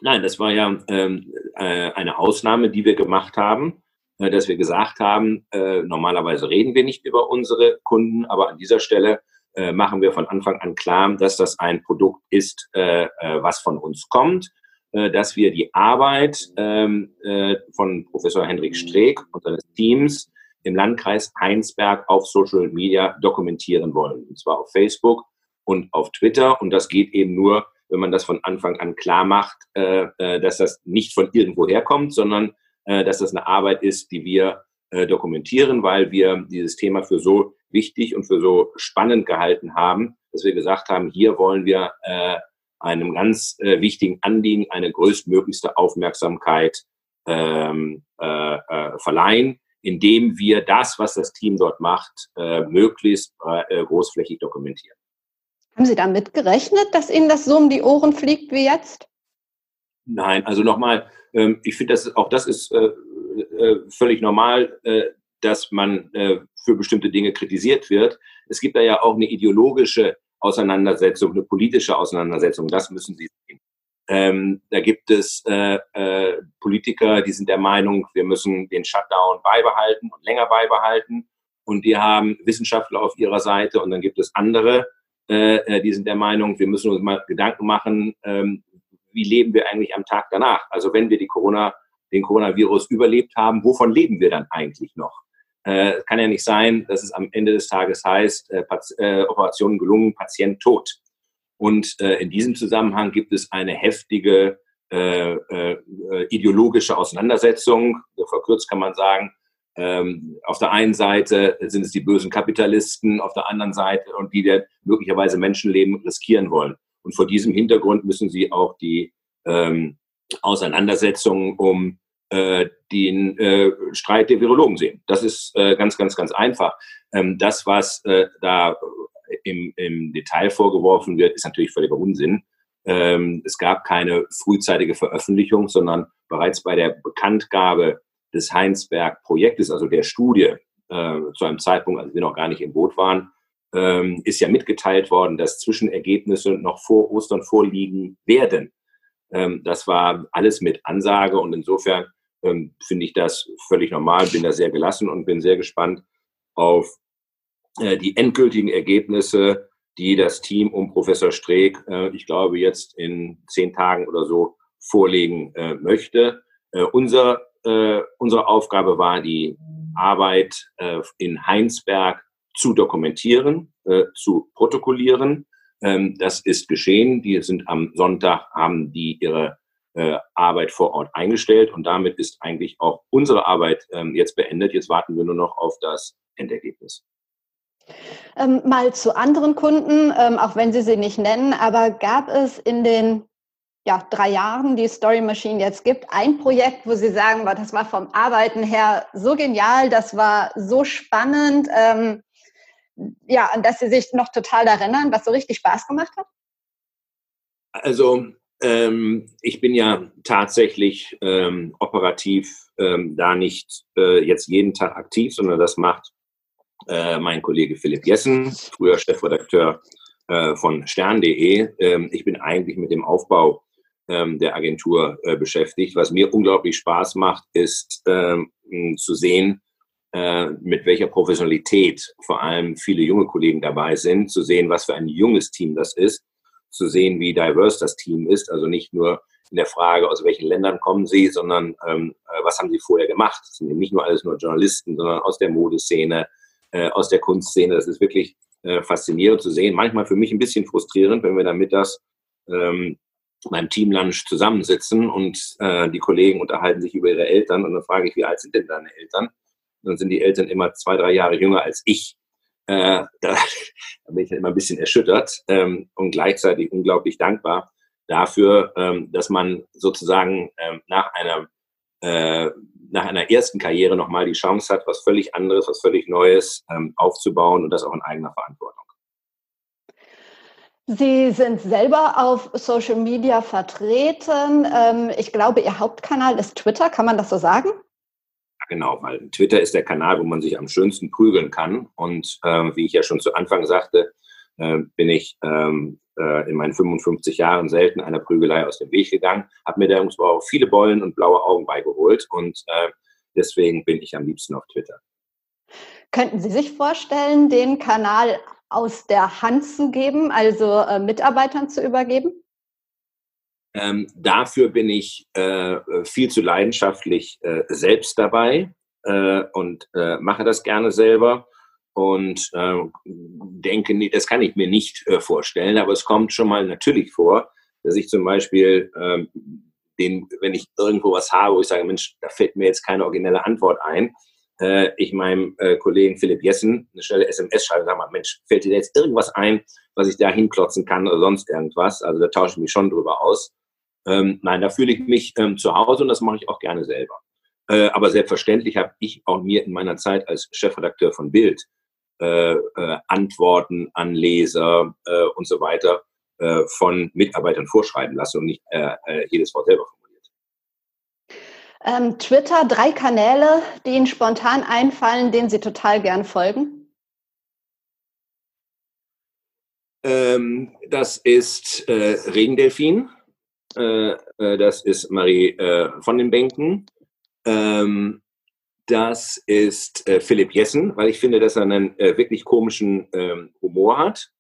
Nein, das war ja ähm, äh, eine Ausnahme, die wir gemacht haben, dass wir gesagt haben, äh, normalerweise reden wir nicht über unsere Kunden, aber an dieser Stelle äh, machen wir von Anfang an klar, dass das ein Produkt ist, äh, was von uns kommt dass wir die Arbeit ähm, äh, von Professor Hendrik Streeck und seines Teams im Landkreis Heinsberg auf Social Media dokumentieren wollen. Und zwar auf Facebook und auf Twitter. Und das geht eben nur, wenn man das von Anfang an klar macht, dass das nicht von irgendwo herkommt, sondern dass das eine Arbeit ist, die wir äh, dokumentieren, weil wir dieses Thema für so wichtig und für so spannend gehalten haben, dass wir gesagt haben, hier wollen wir äh, einem ganz äh, wichtigen Anliegen eine größtmöglichste Aufmerksamkeit ähm, äh, äh, verleihen, indem wir das, was das Team dort macht, äh, möglichst äh, großflächig dokumentieren. Haben Sie damit gerechnet, dass Ihnen das so um die Ohren fliegt wie jetzt? Nein, also nochmal, ähm, ich finde, auch das ist äh, äh, völlig normal, äh, dass man äh, für bestimmte Dinge kritisiert wird. Es gibt da ja auch eine ideologische Auseinandersetzung, eine politische Auseinandersetzung. Das müssen Sie sehen. Ähm, da gibt es äh, äh, Politiker, die sind der Meinung, wir müssen den Shutdown beibehalten und länger beibehalten. Und die haben Wissenschaftler auf ihrer Seite. Und dann gibt es andere, äh, äh, die sind der Meinung, wir müssen uns mal Gedanken machen, ähm, wie leben wir eigentlich am Tag danach? Also wenn wir die Corona, den Coronavirus überlebt haben, wovon leben wir dann eigentlich noch? Äh, kann ja nicht sein, dass es am Ende des Tages heißt, äh, äh, Operation gelungen, Patient tot. Und äh, in diesem Zusammenhang gibt es eine heftige äh, äh, ideologische Auseinandersetzung. Verkürzt kann man sagen, ähm, auf der einen Seite sind es die bösen Kapitalisten, auf der anderen Seite und die der möglicherweise Menschenleben riskieren wollen. Und vor diesem Hintergrund müssen sie auch die ähm, Auseinandersetzungen um äh, den äh, Streit der Virologen sehen. Das ist äh, ganz, ganz, ganz einfach. Ähm, das, was äh, da im, im Detail vorgeworfen wird, ist natürlich völliger Unsinn. Ähm, es gab keine frühzeitige Veröffentlichung, sondern bereits bei der Bekanntgabe des Heinsberg-Projektes, also der Studie, äh, zu einem Zeitpunkt, als wir noch gar nicht im Boot waren, ähm, ist ja mitgeteilt worden, dass Zwischenergebnisse noch vor Ostern vorliegen werden. Ähm, das war alles mit Ansage und insofern ähm, finde ich das völlig normal, bin da sehr gelassen und bin sehr gespannt auf äh, die endgültigen Ergebnisse, die das Team um Professor Streeck, äh, ich glaube, jetzt in zehn Tagen oder so vorlegen äh, möchte. Äh, unser äh, unsere Aufgabe war, die Arbeit äh, in Heinsberg zu dokumentieren, äh, zu protokollieren. Ähm, das ist geschehen. Die sind am Sonntag, haben die ihre äh, Arbeit vor Ort eingestellt und damit ist eigentlich auch unsere Arbeit ähm, jetzt beendet. Jetzt warten wir nur noch auf das Endergebnis. Ähm, mal zu anderen Kunden, ähm, auch wenn Sie sie nicht nennen, aber gab es in den ja, drei Jahren die Story Machine jetzt gibt, ein Projekt, wo Sie sagen, das war vom Arbeiten her so genial, das war so spannend, ähm, ja, an das Sie sich noch total erinnern, was so richtig Spaß gemacht hat? Also ähm, ich bin ja tatsächlich ähm, operativ ähm, da nicht äh, jetzt jeden Tag aktiv, sondern das macht äh, mein Kollege Philipp Jessen, früher Chefredakteur äh, von stern.de. Ähm, ich bin eigentlich mit dem Aufbau ähm, der Agentur äh, beschäftigt. Was mir unglaublich Spaß macht, ist ähm, zu sehen, mit welcher Professionalität vor allem viele junge Kollegen dabei sind, zu sehen, was für ein junges Team das ist, zu sehen, wie diverse das Team ist, also nicht nur in der Frage, aus welchen Ländern kommen sie, sondern ähm, äh, was haben sie vorher gemacht. Das sind nicht nur alles nur Journalisten, sondern aus der Modeszene, äh, aus der Kunstszene. Das ist wirklich äh, faszinierend zu sehen. Manchmal für mich ein bisschen frustrierend, wenn wir dann mittags ähm, beim Teamlunch zusammensitzen und äh, die Kollegen unterhalten sich über ihre Eltern und dann frage ich, wie alt sind denn deine Eltern? Dann sind die Eltern immer zwei, drei Jahre jünger als ich. Äh, da, bin ich dann immer ein bisschen erschüttert ähm, und gleichzeitig unglaublich dankbar dafür, ähm, dass man sozusagen ähm, nach einer äh, nach einer ersten Karriere nochmal die Chance hat, was völlig anderes, was völlig Neues ähm, aufzubauen und das auch in eigener Verantwortung. Sie sind selber auf Social Media vertreten. Ähm, ich glaube, Ihr Hauptkanal ist Twitter. Kann man das so sagen? Genau, weil Twitter ist der Kanal, wo man sich am schönsten prügeln kann. Und äh, wie ich ja schon zu Anfang sagte, äh, bin ich ähm, äh, in meinen 55 Jahren selten einer Prügelei aus dem Weg gegangen, habe mir da auch viele Bollen und blaue Augen beigeholt und äh, deswegen bin ich am liebsten auf Twitter. Könnten Sie sich vorstellen, den Kanal aus der Hand zu geben, also äh, Mitarbeitern zu übergeben? Ähm, dafür bin ich äh, viel zu leidenschaftlich äh, selbst dabei äh, und äh, mache das gerne selber und äh, denke, nee, das kann ich mir nicht vorstellen, aber es kommt schon mal natürlich vor, dass ich zum Beispiel ähm, den, wenn ich irgendwo was habe, wo ich sage, Mensch, da fällt mir jetzt keine originelle Antwort ein, äh, ich meinem äh, Kollegen Philipp Jessen eine schnelle SMS schreibe und sage mal, Mensch, fällt dir jetzt irgendwas ein, was ich da hinklotzen kann oder sonst irgendwas? Also da tausche ich mich schon drüber aus. Ähm, nein, da fühle ich mich ähm, zu Hause und das mache ich auch gerne selber. Äh, aber selbstverständlich habe ich auch mir in meiner Zeit als Chefredakteur von Bild äh, äh, Antworten an Leser äh, und so weiter äh, von Mitarbeitern vorschreiben lassen und nicht äh, jedes Wort selber formuliert. Ähm, Twitter, drei Kanäle, die Ihnen spontan einfallen, denen Sie total gern folgen? Ähm, das ist äh, Regendelfin, äh, äh, das ist Marie äh, von den Bänken, ähm, das ist äh, Philipp Jessen, weil ich finde, dass er einen äh, wirklich komischen ähm, Humor hat.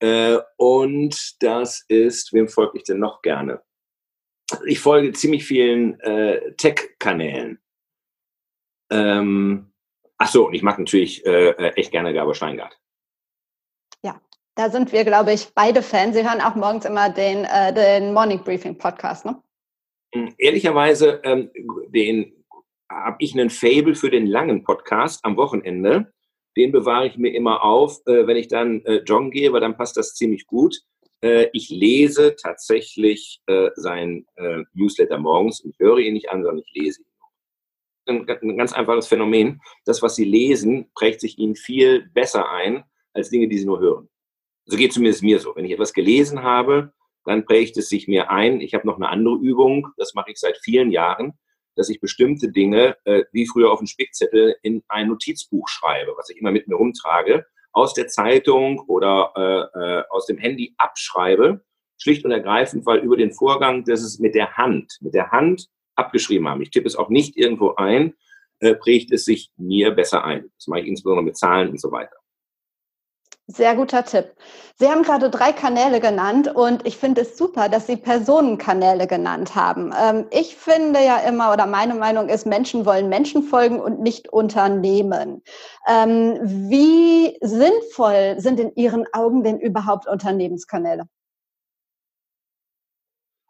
Äh, und das ist, wem folge ich denn noch gerne? Ich folge ziemlich vielen Tech-Kanälen. Ähm, ach und ich mag natürlich echt gerne Gabor Steingart. Da sind wir, glaube ich, beide Fans. Sie hören auch morgens immer den, äh, den Morning Briefing Podcast, ne? Hm, ehrlicherweise, ähm, habe ich einen Fable für den langen Podcast am Wochenende den bewahre ich mir immer auf, äh, wenn ich dann äh, joggen gehe, weil dann passt das ziemlich gut. Äh, ich lese tatsächlich äh, sein äh, Newsletter morgens. Ich höre ihn nicht an, sondern ich lese ihn. Ein, ein ganz einfaches Phänomen. Das, was Sie lesen, prägt sich Ihnen viel besser ein, als Dinge, die Sie nur hören. So geht zumindest mir so. Wenn ich etwas gelesen habe, dann prägt es sich mir ein. Ich habe noch eine andere Übung, das mache ich seit vielen Jahren dass ich bestimmte Dinge, äh, wie früher auf dem Spickzettel, in ein Notizbuch schreibe, was ich immer mit mir rumtrage, aus der Zeitung oder äh, äh, aus dem Handy abschreibe, schlicht und ergreifend, weil über den Vorgang, dass es mit der Hand, mit der Hand abgeschrieben haben. Ich tippe es auch nicht irgendwo ein, äh, prägt es sich mir besser ein. Das mache ich insbesondere mit Zahlen und so weiter. Sehr guter Tipp. Sie haben gerade drei Kanäle genannt und ich finde es super, dass Sie Personenkanäle genannt haben. Ähm, ich finde ja immer, oder meine Meinung ist, Menschen wollen Menschen folgen und nicht Unternehmen. Ähm, wie sinnvoll sind in Ihren Augen denn überhaupt Unternehmenskanäle?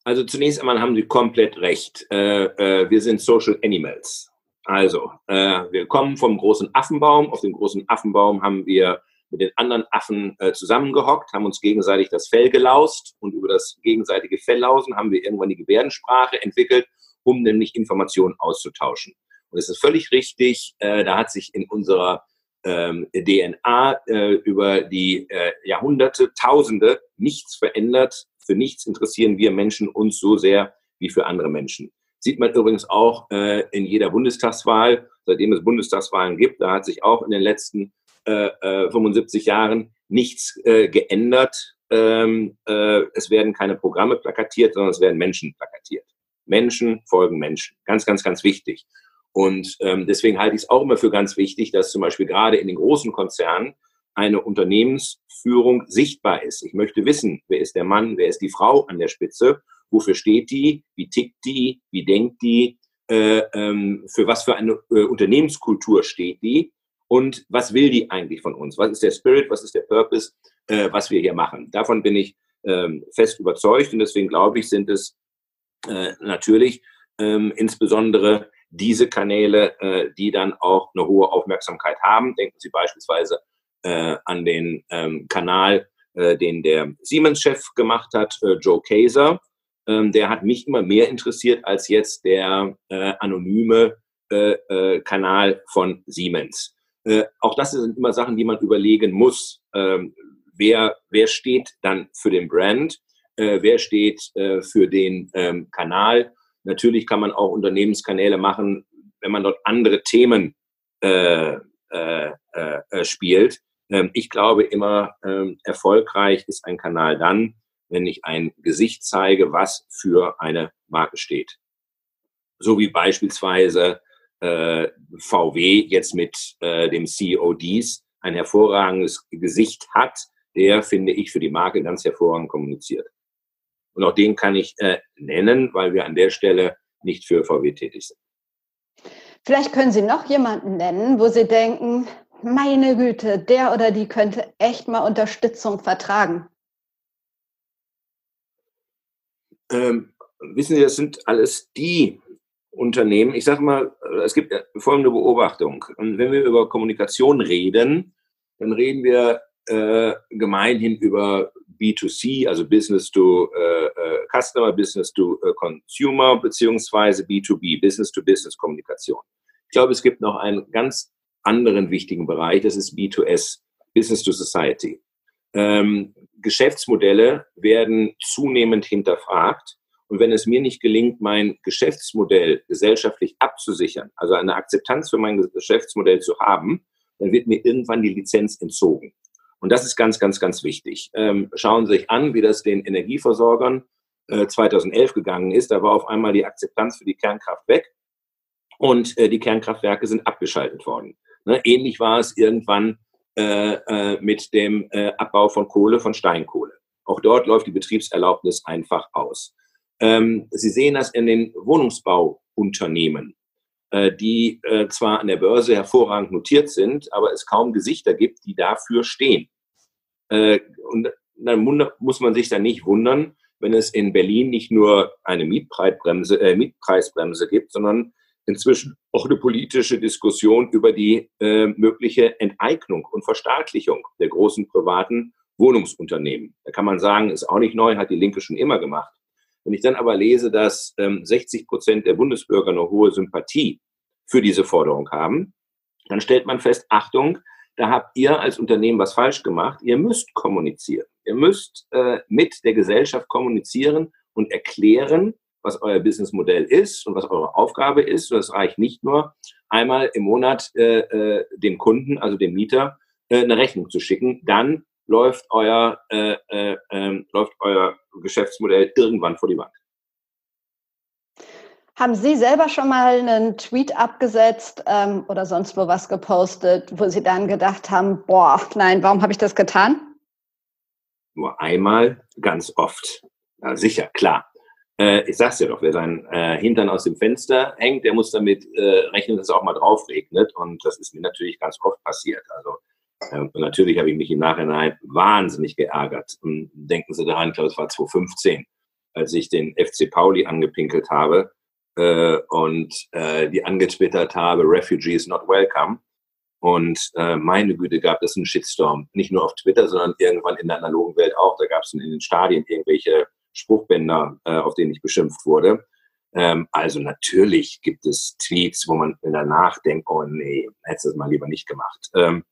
Also zunächst einmal haben Sie komplett recht. Äh, äh, wir sind Social Animals. Also, äh, wir kommen vom großen Affenbaum. Auf dem großen Affenbaum haben wir mit den anderen Affen äh, zusammengehockt, haben uns gegenseitig das Fell gelaust und über das gegenseitige Felllausen haben wir irgendwann die Gebärdensprache entwickelt, um nämlich Informationen auszutauschen. Und es ist völlig richtig, äh, da hat sich in unserer ähm, DNA äh, über die äh, Jahrhunderte, Tausende nichts verändert. Für nichts interessieren wir Menschen uns so sehr wie für andere Menschen. Sieht man übrigens auch äh, in jeder Bundestagswahl, seitdem es Bundestagswahlen gibt, da hat sich auch in den letzten 75 äh, äh, Jahren nichts äh, geändert. Ähm, es werden keine Programme plakatiert, sondern es werden Menschen plakatiert. Menschen folgen Menschen. Ganz, ganz, ganz wichtig. Und ähm, deswegen halte ich es auch immer für ganz wichtig, dass zum Beispiel gerade in den großen Konzernen eine Unternehmensführung sichtbar ist. Ich möchte wissen, wer ist der Mann, wer ist die Frau an der Spitze, wofür steht die, wie tickt die, wie denkt die, äh, ähm, für was für eine äh, Unternehmenskultur steht die und was will die eigentlich von uns? Was ist der Spirit, was ist der Purpose, äh, was wir hier machen? Davon bin ich ähm, fest überzeugt und deswegen glaube ich, sind es äh, natürlich ähm, insbesondere diese Kanäle, äh, die dann auch eine hohe Aufmerksamkeit haben. Denken Sie beispielsweise äh, an den ähm, Kanal, äh, den der Siemens-Chef gemacht hat, äh, Joe Kaiser. Ähm, der hat mich immer mehr interessiert als jetzt der anonyme Kanal von Siemens. Äh, auch das sind immer Sachen, die man überlegen muss. Ähm, wer, wer steht dann für den Brand? Äh, wer steht äh, für den ähm, Kanal? Natürlich kann man auch Unternehmenskanäle machen, wenn man dort andere Themen äh, äh, spielt. Ähm, ich glaube immer, ähm, erfolgreich ist ein Kanal dann, wenn ich ein Gesicht zeige, was für eine Marke steht. So wie beispielsweise äh, VW jetzt mit äh, dem CEO Dies ein hervorragendes Gesicht hat, der, finde ich, für die Marke ganz hervorragend kommuniziert. Und auch den kann ich äh, nennen, weil wir an der Stelle nicht für VW tätig sind. Vielleicht können Sie noch jemanden nennen, wo Sie denken, meine Güte, der oder die könnte echt mal Unterstützung vertragen. ähm, wissen Sie, das sind alles die Unternehmen. Ich sage mal, es gibt folgende Beobachtung. Und wenn wir über Kommunikation reden, dann reden wir äh, gemeinhin über B2C, also Business to äh, äh, Customer, Business to äh, Consumer, beziehungsweise B2B, Business to Business Kommunikation. Ich glaube, es gibt noch einen ganz anderen wichtigen Bereich, das ist B2S, Business to Society. Ähm, Geschäftsmodelle werden zunehmend hinterfragt. Und wenn es mir nicht gelingt, mein Geschäftsmodell gesellschaftlich abzusichern, also eine Akzeptanz für mein Geschäftsmodell zu haben, dann wird mir irgendwann die Lizenz entzogen. Und das ist ganz, ganz, ganz wichtig. Ähm, schauen Sie sich an, wie das den Energieversorgern äh, 2011 gegangen ist. Da war auf einmal die Akzeptanz für die Kernkraft weg und äh, die Kernkraftwerke sind abgeschaltet worden. Ne? Ähnlich war es irgendwann äh, äh mit dem äh, Abbau von Kohle, von Steinkohle. Auch dort läuft die Betriebserlaubnis einfach aus. Ähm, Sie sehen das in den Wohnungsbauunternehmen. Äh, die äh, zwar an der Börse hervorragend notiert sind, aber es kaum Gesichter gibt, die dafür stehen. Äh, und dann muss man sich dann nicht wundern, wenn es in Berlin nicht nur eine Mietpreisbremse, äh, Mietpreisbremse gibt, sondern inzwischen auch eine politische Diskussion über die äh, mögliche Enteignung und Verstaatlichung der großen privaten Wohnungsunternehmen. Da kann man sagen, ist auch nicht neu, hat die Linke schon immer gemacht. Wenn ich dann aber lese, dass ähm, 60 Prozent der Bundesbürger eine hohe Sympathie für diese Forderung haben, dann stellt man fest, Achtung, da habt ihr als Unternehmen was falsch gemacht. Ihr müsst kommunizieren. Ihr müsst äh, mit der Gesellschaft kommunizieren und erklären, was euer Businessmodell ist und was eure Aufgabe ist. Und es reicht nicht nur, einmal im Monat äh, äh, dem Kunden, also dem Mieter, äh, eine Rechnung zu schicken. Dann läuft euer, äh, äh, ähm, läuft euer Geschäftsmodell irgendwann vor die Wand. Haben Sie selber schon mal einen Tweet abgesetzt ähm, oder sonst wo was gepostet, wo Sie dann gedacht haben, boah, nein, warum habe ich das getan? Nur einmal, ganz oft. Ja, sicher, klar. Äh, ich sag's ja doch, wer seinen äh, Hintern aus dem Fenster hängt, der muss damit äh, rechnen, dass es auch mal drauf regnet. Und das ist mir natürlich ganz oft passiert. Also und natürlich habe ich mich im Nachhinein wahnsinnig geärgert. Denken Sie daran, ich glaube, es war 2015, als ich den FC Pauli angepinkelt habe äh, und äh, die angetwittert habe, Refugees not welcome. Und äh, meine Güte, gab es einen Shitstorm. Nicht nur auf Twitter, sondern irgendwann in der analogen Welt auch. Da gab es in den Stadien irgendwelche Spruchbänder, äh, auf denen ich beschimpft wurde. Ähm, also natürlich gibt es Tweets, wo man danach denkt, oh nee, hättest du das mal lieber nicht gemacht. Ähm,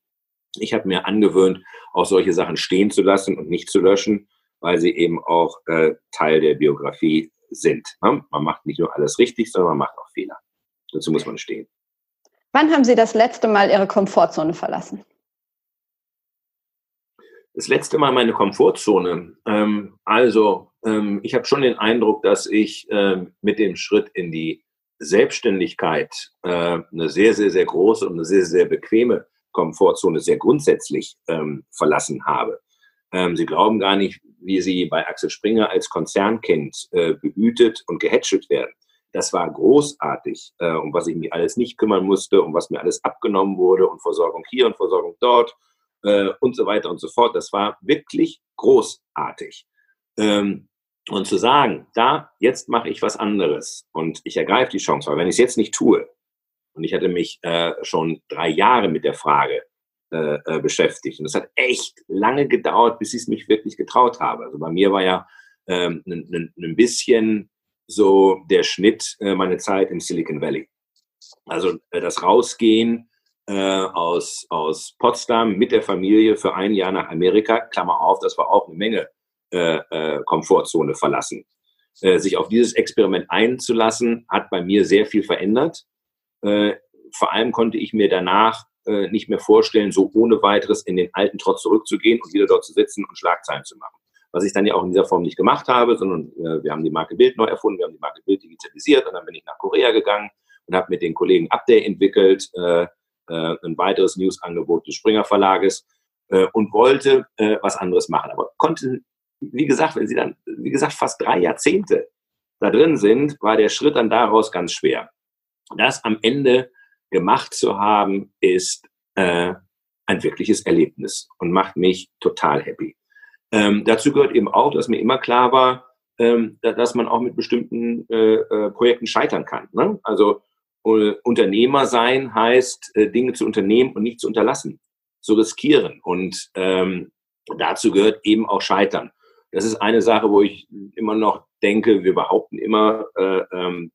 ich habe mir angewöhnt, auch solche Sachen stehen zu lassen und nicht zu löschen, weil sie eben auch äh, Teil der Biografie sind. Ne? Man macht nicht nur alles richtig, sondern man macht auch Fehler. Dazu muss man stehen. Wann haben Sie das letzte Mal Ihre Komfortzone verlassen? Das letzte Mal meine Komfortzone. Ähm, also, ähm, ich habe schon den Eindruck, dass ich ähm, mit dem Schritt in die Selbstständigkeit äh, eine sehr, sehr, sehr große und eine sehr, sehr bequeme Komfortzone sehr grundsätzlich ähm, verlassen habe. Ähm, sie glauben gar nicht, wie sie bei Axel Springer als Konzernkind äh, behütet und gehätschelt werden. Das war großartig, äh, um was ich mich alles nicht kümmern musste, um was mir alles abgenommen wurde und Versorgung hier und Versorgung dort äh, und so weiter und so fort. Das war wirklich großartig. Ähm, und zu sagen, da, jetzt mache ich was anderes und ich ergreife die Chance, weil wenn ich es jetzt nicht tue, und ich hatte mich äh, schon drei Jahre mit der Frage äh, äh, beschäftigt. Und es hat echt lange gedauert, bis ich es mich wirklich getraut habe. Also bei mir war ja ähm, ein bisschen so der Schnitt äh, meine Zeit im Silicon Valley. Also äh, das Rausgehen äh, aus, aus Potsdam mit der Familie für ein Jahr nach Amerika, Klammer auf, das war auch eine Menge Komfortzone verlassen. Sich auf dieses Experiment einzulassen, hat bei mir sehr viel verändert. Äh, vor allem konnte ich mir danach äh, nicht mehr vorstellen, so ohne weiteres in den alten Trotz zurückzugehen und wieder dort zu sitzen und Schlagzeilen zu machen. Was ich dann ja auch in dieser Form nicht gemacht habe, sondern äh, wir haben die Marke Bild neu erfunden, wir haben die Marke Bild digitalisiert und dann bin ich nach Korea gegangen und habe mit den Kollegen Update entwickelt, äh, äh, ein weiteres News-Angebot des Springer Verlages äh, und wollte äh, was anderes machen. Aber konnte, wie gesagt, wenn Sie dann, wie gesagt, fast drei Jahrzehnte da drin sind, war der Schritt dann daraus ganz schwer das am Ende gemacht zu haben, ist äh, ein wirkliches Erlebnis und macht mich total happy. Ähm, dazu gehört eben auch, dass mir immer klar war, ähm, dass man auch mit bestimmten äh, äh, Projekten scheitern kann. Ne? Also äh, Unternehmer sein heißt, äh, Dinge zu unternehmen und nicht zu unterlassen, zu riskieren. Und ähm, dazu gehört eben auch Scheitern. Das ist eine Sache, wo ich immer noch denke, wir behaupten immer, äh, ähm,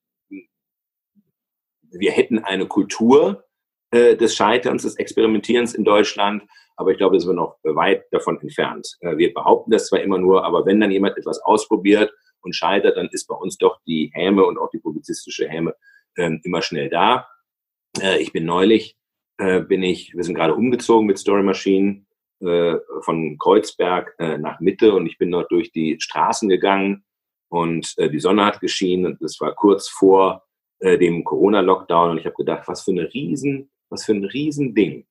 wir hätten eine Kultur äh, des Scheiterns, des Experimentierens in Deutschland, aber ich glaube, da sind wir noch weit davon entfernt. Äh, wir behaupten das zwar immer nur, aber wenn dann jemand etwas ausprobiert und scheitert, dann ist bei uns doch die Häme und auch die publizistische Häme äh, immer schnell da. Äh, ich bin neulich, äh, bin ich, wir sind gerade umgezogen mit Story Machine äh, von Kreuzberg äh, nach Mitte und ich bin dort durch die Straßen gegangen und äh, die Sonne hat geschienen und es war kurz vor äh, dem Corona-Lockdown und ich habe gedacht, was für eine riesen, was für ein Riesending,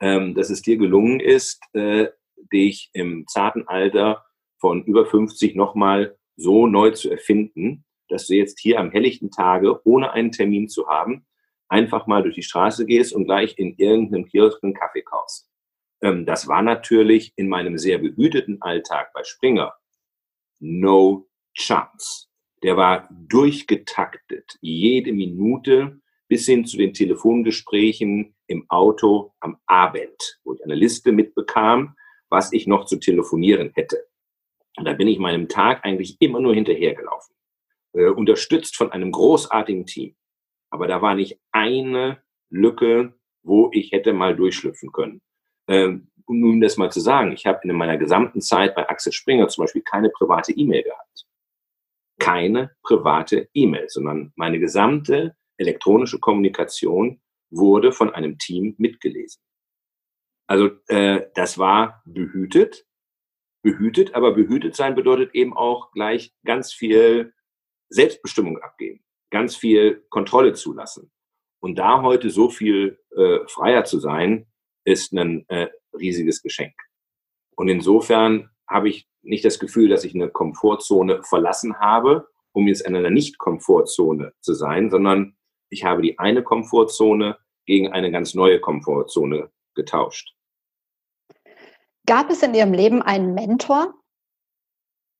ähm, dass es dir gelungen ist, äh, dich im zarten Alter von über 50 nochmal so neu zu erfinden, dass du jetzt hier am helllichten Tage, ohne einen Termin zu haben, einfach mal durch die Straße gehst und gleich in irgendeinem Kiosk einen Kaffee kaufst. Ähm, das war natürlich in meinem sehr behüteten Alltag bei Springer no chance. Der war durchgetaktet, jede Minute bis hin zu den Telefongesprächen im Auto am Abend, wo ich eine Liste mitbekam, was ich noch zu telefonieren hätte. Und da bin ich meinem Tag eigentlich immer nur hinterhergelaufen, äh, unterstützt von einem großartigen Team. Aber da war nicht eine Lücke, wo ich hätte mal durchschlüpfen können ähm, um das mal zu sagen, ich habe in meiner gesamten Zeit bei Axel Springer zum Beispiel keine private E-Mail gehabt. Keine private E-Mail, sondern meine gesamte elektronische Kommunikation wurde von einem Team mitgelesen. Also äh, das war behütet, behütet, aber behütet sein bedeutet eben auch gleich ganz viel Selbstbestimmung abgeben, ganz viel Kontrolle zulassen. Und da heute so viel äh, freier zu sein, ist ein äh, riesiges Geschenk. Und insofern habe ich nicht das Gefühl, dass ich eine Komfortzone verlassen habe, um jetzt in einer Nicht-Komfortzone zu sein, sondern ich habe die eine Komfortzone gegen eine ganz neue Komfortzone getauscht. Gab es in Ihrem Leben einen Mentor?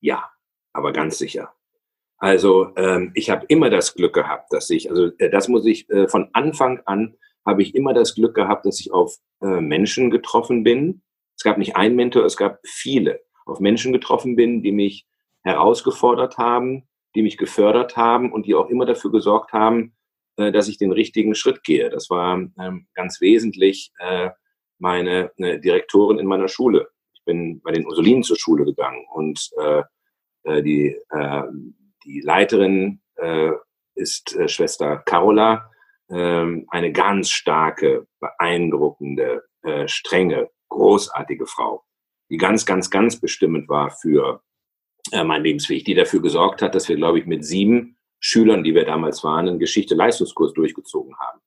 Ja, aber ganz sicher. Also ähm, ich habe immer das Glück gehabt, dass ich, also äh, das muss ich äh, von Anfang an habe ich immer das Glück gehabt, dass ich auf äh, Menschen getroffen bin. Es gab nicht einen Mentor, es gab viele. Auf Menschen getroffen bin, die mich herausgefordert haben, die mich gefördert haben und die auch immer dafür gesorgt haben, äh, dass ich den richtigen Schritt gehe. Das war ähm, ganz wesentlich äh, meine äh, Direktorin in meiner Schule. Ich bin bei den Ursulinen zur Schule gegangen und die, die Leiterin ist Schwester Carola ähm, eine ganz starke, beeindruckende, strenge, großartige Frau, die ganz, ganz, ganz bestimmend war für äh, mein Lebensweg, die dafür gesorgt hat, dass wir, glaube ich, mit sieben Schülern, die wir damals waren, einen Geschichte-Leistungskurs durchgezogen haben.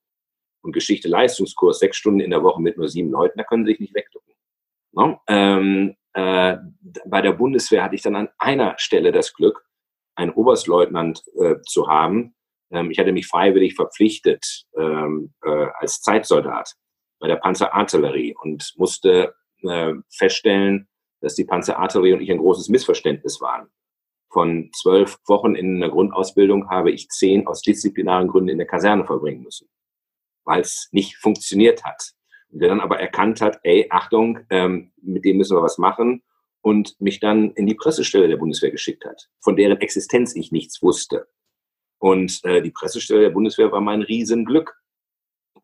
Und Geschichte-Leistungskurs, sechs Stunden in der Woche mit nur sieben Leuten, da können sie sich nicht wegducken. No? Ähm, äh, bei der Bundeswehr hatte ich dann an einer Stelle das Glück, einen Oberstleutnant äh, zu haben, ähm, ich hatte mich freiwillig verpflichtet ähm, äh, als Zeitsoldat bei der Panzerartillerie und musste äh, feststellen, dass die Panzerartillerie und ich ein großes Missverständnis waren. Von zwölf Wochen in der Grundausbildung habe ich zehn aus disziplinaren Gründen in der Kaserne verbringen müssen, weil es nicht funktioniert hat. Und der dann aber erkannt hat, ey, Achtung, ähm, mit dem müssen wir was machen und mich dann in die Pressestelle der Bundeswehr geschickt hat, von deren Existenz ich nichts wusste. Und äh, die Pressestelle der Bundeswehr war mein Riesenglück.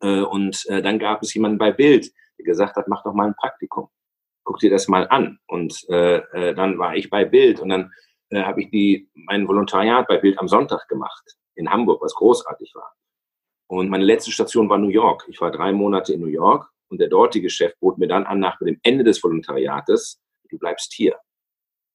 Äh, und äh, dann gab es jemanden bei Bild, gesagt hat, mach doch mal ein Praktikum. Guck dir das mal an. Und äh, äh, dann war ich bei Bild und dann äh, habe ich die, mein Volontariat bei Bild am Sonntag gemacht in Hamburg, was großartig war. Und meine letzte Station war New York. Ich war drei Monate in New York und der dortige Chef bot mir dann an, nach dem Ende des Volontariates, du bleibst hier.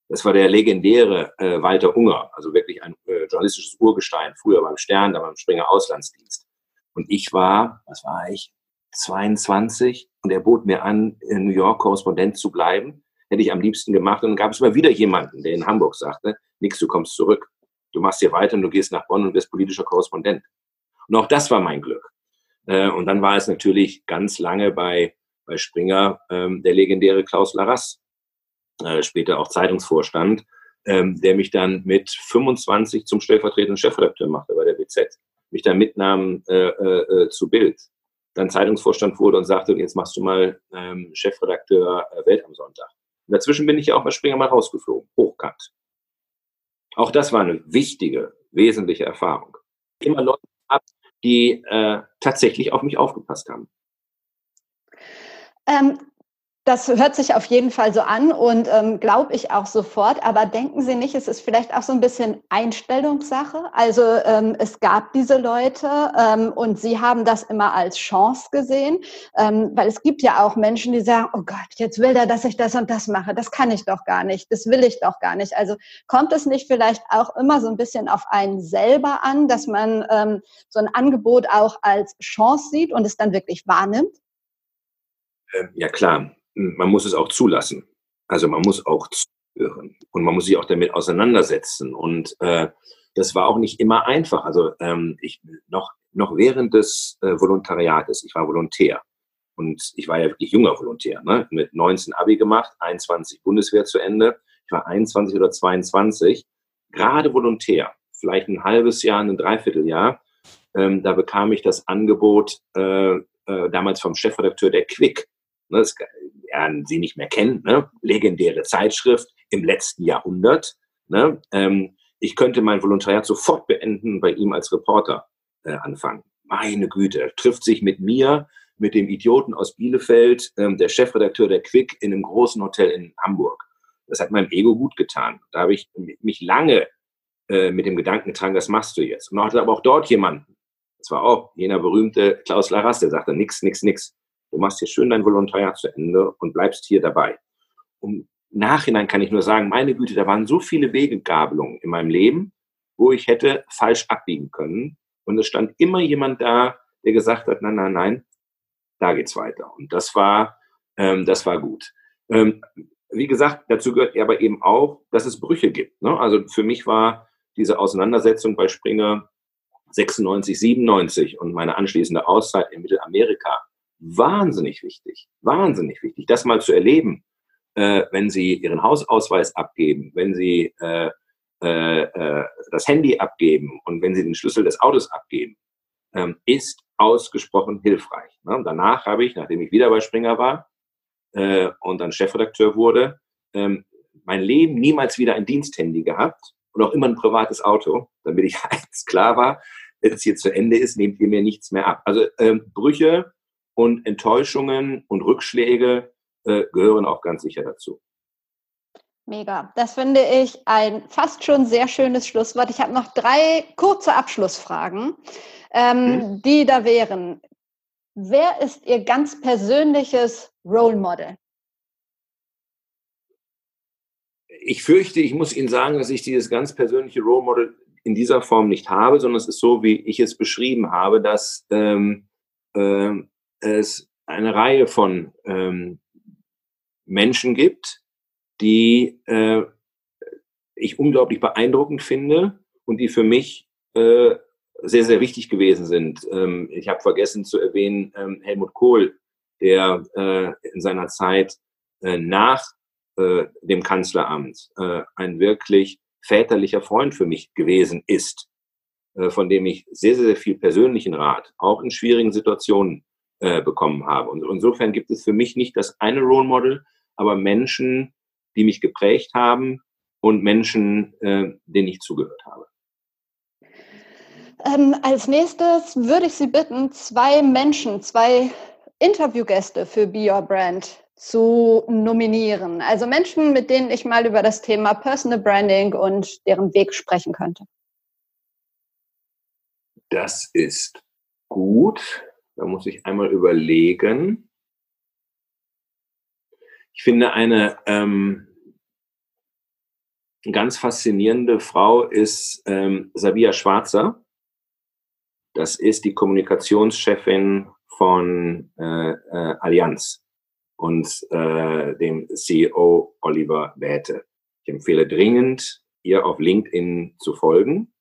Das war der legendäre äh, Walter Unger, also wirklich ein äh, journalistisches Urgestein, früher beim Stern, dann beim Springer Auslandsdienst. Und ich war, was war ich, 22 und er bot mir an, in New York Korrespondent zu bleiben. Hätte ich am liebsten gemacht. Und dann gab es immer wieder jemanden, der in Hamburg sagte, nix, du kommst zurück. Du machst hier weiter und du gehst nach Bonn und wirst politischer Korrespondent. Und auch das war mein Glück. Äh, und dann war es natürlich ganz lange bei, bei Springer ähm, der legendäre Klaus Larras, äh, später auch Zeitungsvorstand, ähm, der mich dann mit 25 zum stellvertretenden Chefredakteur machte bei der BZ, mich dann mitnahm äh, äh, zu Bild, dann Zeitungsvorstand wurde und sagte, jetzt machst du mal ähm, Chefredakteur äh, Welt am Sonntag. Und dazwischen bin ich ja auch bei Springer mal rausgeflogen, hochkant. Auch das war eine wichtige, wesentliche Erfahrung. Immer Leute ab, die äh, tatsächlich auf mich aufgepasst haben. Ähm, das hört sich auf jeden Fall so an und ähm, glaube ich auch sofort. Aber denken Sie nicht, es ist vielleicht auch so ein bisschen Einstellungssache? Also ähm, es gab diese Leute ähm, und Sie haben das immer als Chance gesehen, ähm, weil es gibt ja auch Menschen, die sagen, oh Gott, jetzt will der, dass ich das und das mache. Das kann ich doch gar nicht. Das will ich doch gar nicht. Also kommt es nicht vielleicht auch immer so ein bisschen auf einen selber an, dass man ähm, so ein Angebot auch als Chance sieht und es dann wirklich wahrnimmt? Ähm, ja klar, man muss es auch zulassen. Also man muss auch zuhören und man muss sich auch damit auseinandersetzen. Und äh, das war auch nicht immer einfach. Also ähm, ich noch noch während des äh, Volontariates, ich war Volontär und ich war ja wirklich junger Volontär, ne? mit 19 Abi gemacht, 21 Bundeswehr zu Ende. Ich war 21 oder 22, gerade Volontär, vielleicht ein halbes Jahr, ein Dreivierteljahr. Ähm, da bekam ich das Angebot äh, äh, damals vom Chefredakteur der Quick. Ne, das werden Sie nicht mehr kennen, ne? legendäre Zeitschrift im letzten Jahrhundert. Ne? Ähm, ich könnte mein Volontariat sofort beenden, bei ihm als Reporter äh, anfangen. Meine Güte, trifft sich mit mir, mit dem Idioten aus Bielefeld, ähm, der Chefredakteur der Quick in einem großen Hotel in Hamburg. Das hat meinem Ego gut getan. Da habe ich mich lange äh, mit dem Gedanken getragen, das machst du jetzt. Und hatte aber auch dort jemanden, das war auch jener berühmte Klaus Laras, der sagte, nix, nix, nix. Du machst hier schön dein Volontariat zu Ende und bleibst hier dabei. Im Nachhinein kann ich nur sagen, meine Güte, da waren so viele Wegegabelungen in meinem Leben, wo ich hätte falsch abbiegen können. Und es stand immer jemand da, der gesagt hat, nein, nein, nein, da geht's weiter. Und das war, ähm, das war gut. Ähm, wie gesagt, dazu gehört aber eben auch, dass es Brüche gibt. Ne? Also für mich war diese Auseinandersetzung bei Springer 96, 97 und meine anschließende Auszeit in Mittelamerika wahnsinnig wichtig, wahnsinnig wichtig, das mal zu erleben, äh, wenn Sie Ihren Hausausweis abgeben, wenn Sie äh, äh, äh, das Handy abgeben und wenn Sie den Schlüssel des Autos abgeben, ähm, ist ausgesprochen hilfreich. Ne? Danach habe ich, nachdem ich wieder bei Springer war äh, und dann Chefredakteur wurde, ähm, mein Leben niemals wieder ein Diensthandy gehabt und auch immer ein privates Auto, damit ich eins klar war, wenn es hier zu Ende ist, nehmt ihr mir nichts mehr ab. Also ähm, Brüche und Enttäuschungen und Rückschläge äh, gehören auch ganz sicher dazu. Mega. Das finde ich ein fast schon sehr schönes Schlusswort. Ich habe noch drei kurze Abschlussfragen, ähm, hm. die da wären. Wer ist Ihr ganz persönliches Role Model? Ich fürchte, ich muss Ihnen sagen, dass ich dieses ganz persönliche Role Model in dieser Form nicht habe, sondern es ist so, wie ich es beschrieben habe, dass ähm, ähm, es eine Reihe von ähm, Menschen gibt, die äh, ich unglaublich beeindruckend finde und die für mich äh, sehr, sehr wichtig gewesen sind. Ähm, ich habe vergessen zu erwähnen, ähm, Helmut Kohl, der äh, in seiner Zeit äh, nach äh, dem Kanzleramt äh, ein wirklich väterlicher Freund für mich gewesen ist, von dem ich sehr, sehr viel persönlichen Rat, auch in schwierigen Situationen äh, bekommen habe. Und insofern gibt es für mich nicht das eine Role Model, aber Menschen, die mich geprägt haben und Menschen, äh, denen ich zugehört habe. Ähm, als nächstes würde ich Sie bitten, zwei Menschen, zwei Interviewgäste für Be Your Brand zu nominieren. Also Menschen, mit denen ich mal über das Thema Personal Branding und deren Weg sprechen könnte. Das ist gut. Da muss ich einmal überlegen. Ich finde eine ähm, ganz faszinierende Frau ist ähm, Sabia Schwarzer. Das ist die Kommunikationschefin von äh, äh, Allianz und äh, dem CEO Oliver Wäte. Ich empfehle dringend, ihr auf LinkedIn zu folgen.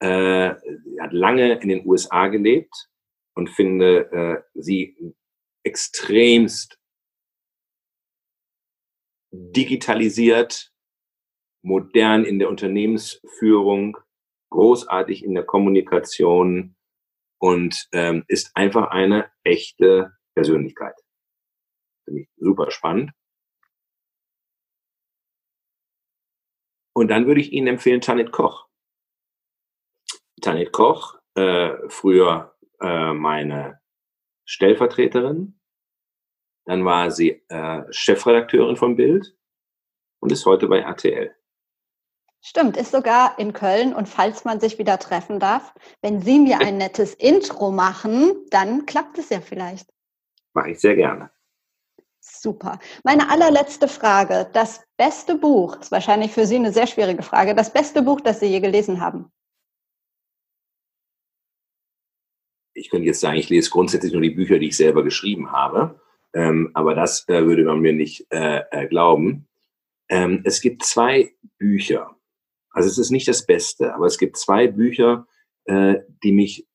Äh, sie hat lange in den USA gelebt, und finde äh, sie extremst digitalisiert, modern in der Unternehmensführung, großartig in der Kommunikation und ähm, ist einfach eine echte Persönlichkeit. Finde ich super spannend. Und dann würde ich Ihnen empfehlen Tanit Koch. Tanit Koch, äh, früher äh, meine Stellvertreterin. Dann war sie äh, Chefredakteurin von Bild und ist heute bei RTL. Stimmt, ist sogar in Köln und falls man sich wieder treffen darf, wenn Sie mir ein nettes Intro machen, dann klappt es ja vielleicht. Mache ich sehr gerne. Super. Meine allerletzte Frage. Das beste Buch, ist wahrscheinlich für Sie eine sehr schwierige Frage, das beste Buch, das Sie je gelesen haben. Ich könnte jetzt sagen, ich lese grundsätzlich nur die Bücher, die ich selber geschrieben habe, ähm, aber das äh, würde man mir nicht äh, äh, glauben. Ähm, es gibt zwei Bücher, also es ist nicht das Beste, aber es gibt zwei Bücher, äh, die mich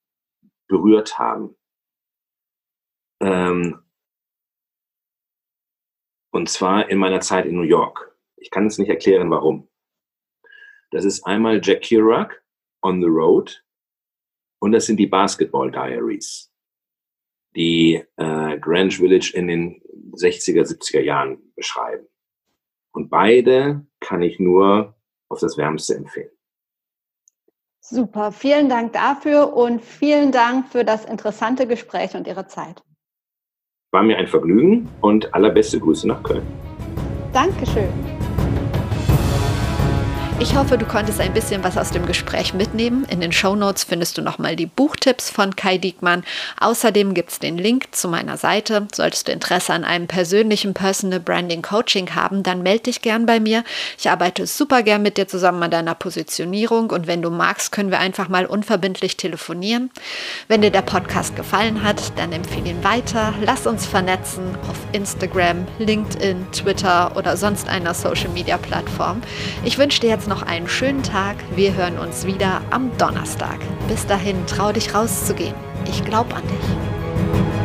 berührt haben. Ähm, und zwar in meiner Zeit in New York. Ich kann es nicht erklären, warum. Das ist einmal Jack Kerouac, On the Road, und das sind die Basketball Diaries, die äh, Greenwich Village in den 60er, 70er Jahren beschreiben. Und beide kann ich nur auf das Wärmste empfehlen. Super, vielen Dank dafür und vielen Dank für das interessante Gespräch und Ihre Zeit. War mir ein Vergnügen und allerbeste Grüße nach Köln. Dankeschön. Ich hoffe, du konntest ein bisschen was aus dem Gespräch mitnehmen. In den Show Notes findest du nochmal die Buchtipps von Kai Diekmann. Außerdem gibt es den Link zu meiner Seite. Solltest du Interesse an einem persönlichen Personal Branding Coaching haben, dann melde dich gern bei mir. Ich arbeite super gern mit dir zusammen an deiner Positionierung und wenn du magst, können wir einfach mal unverbindlich telefonieren. Wenn dir der Podcast gefallen hat, dann empfehle ihn weiter. Lass uns vernetzen auf Instagram, LinkedIn, Twitter oder sonst einer Social Media Plattform. Ich wünsche dir jetzt noch einen schönen Tag. Wir hören uns wieder am Donnerstag. Bis dahin, trau dich rauszugehen. Ich glaube an dich.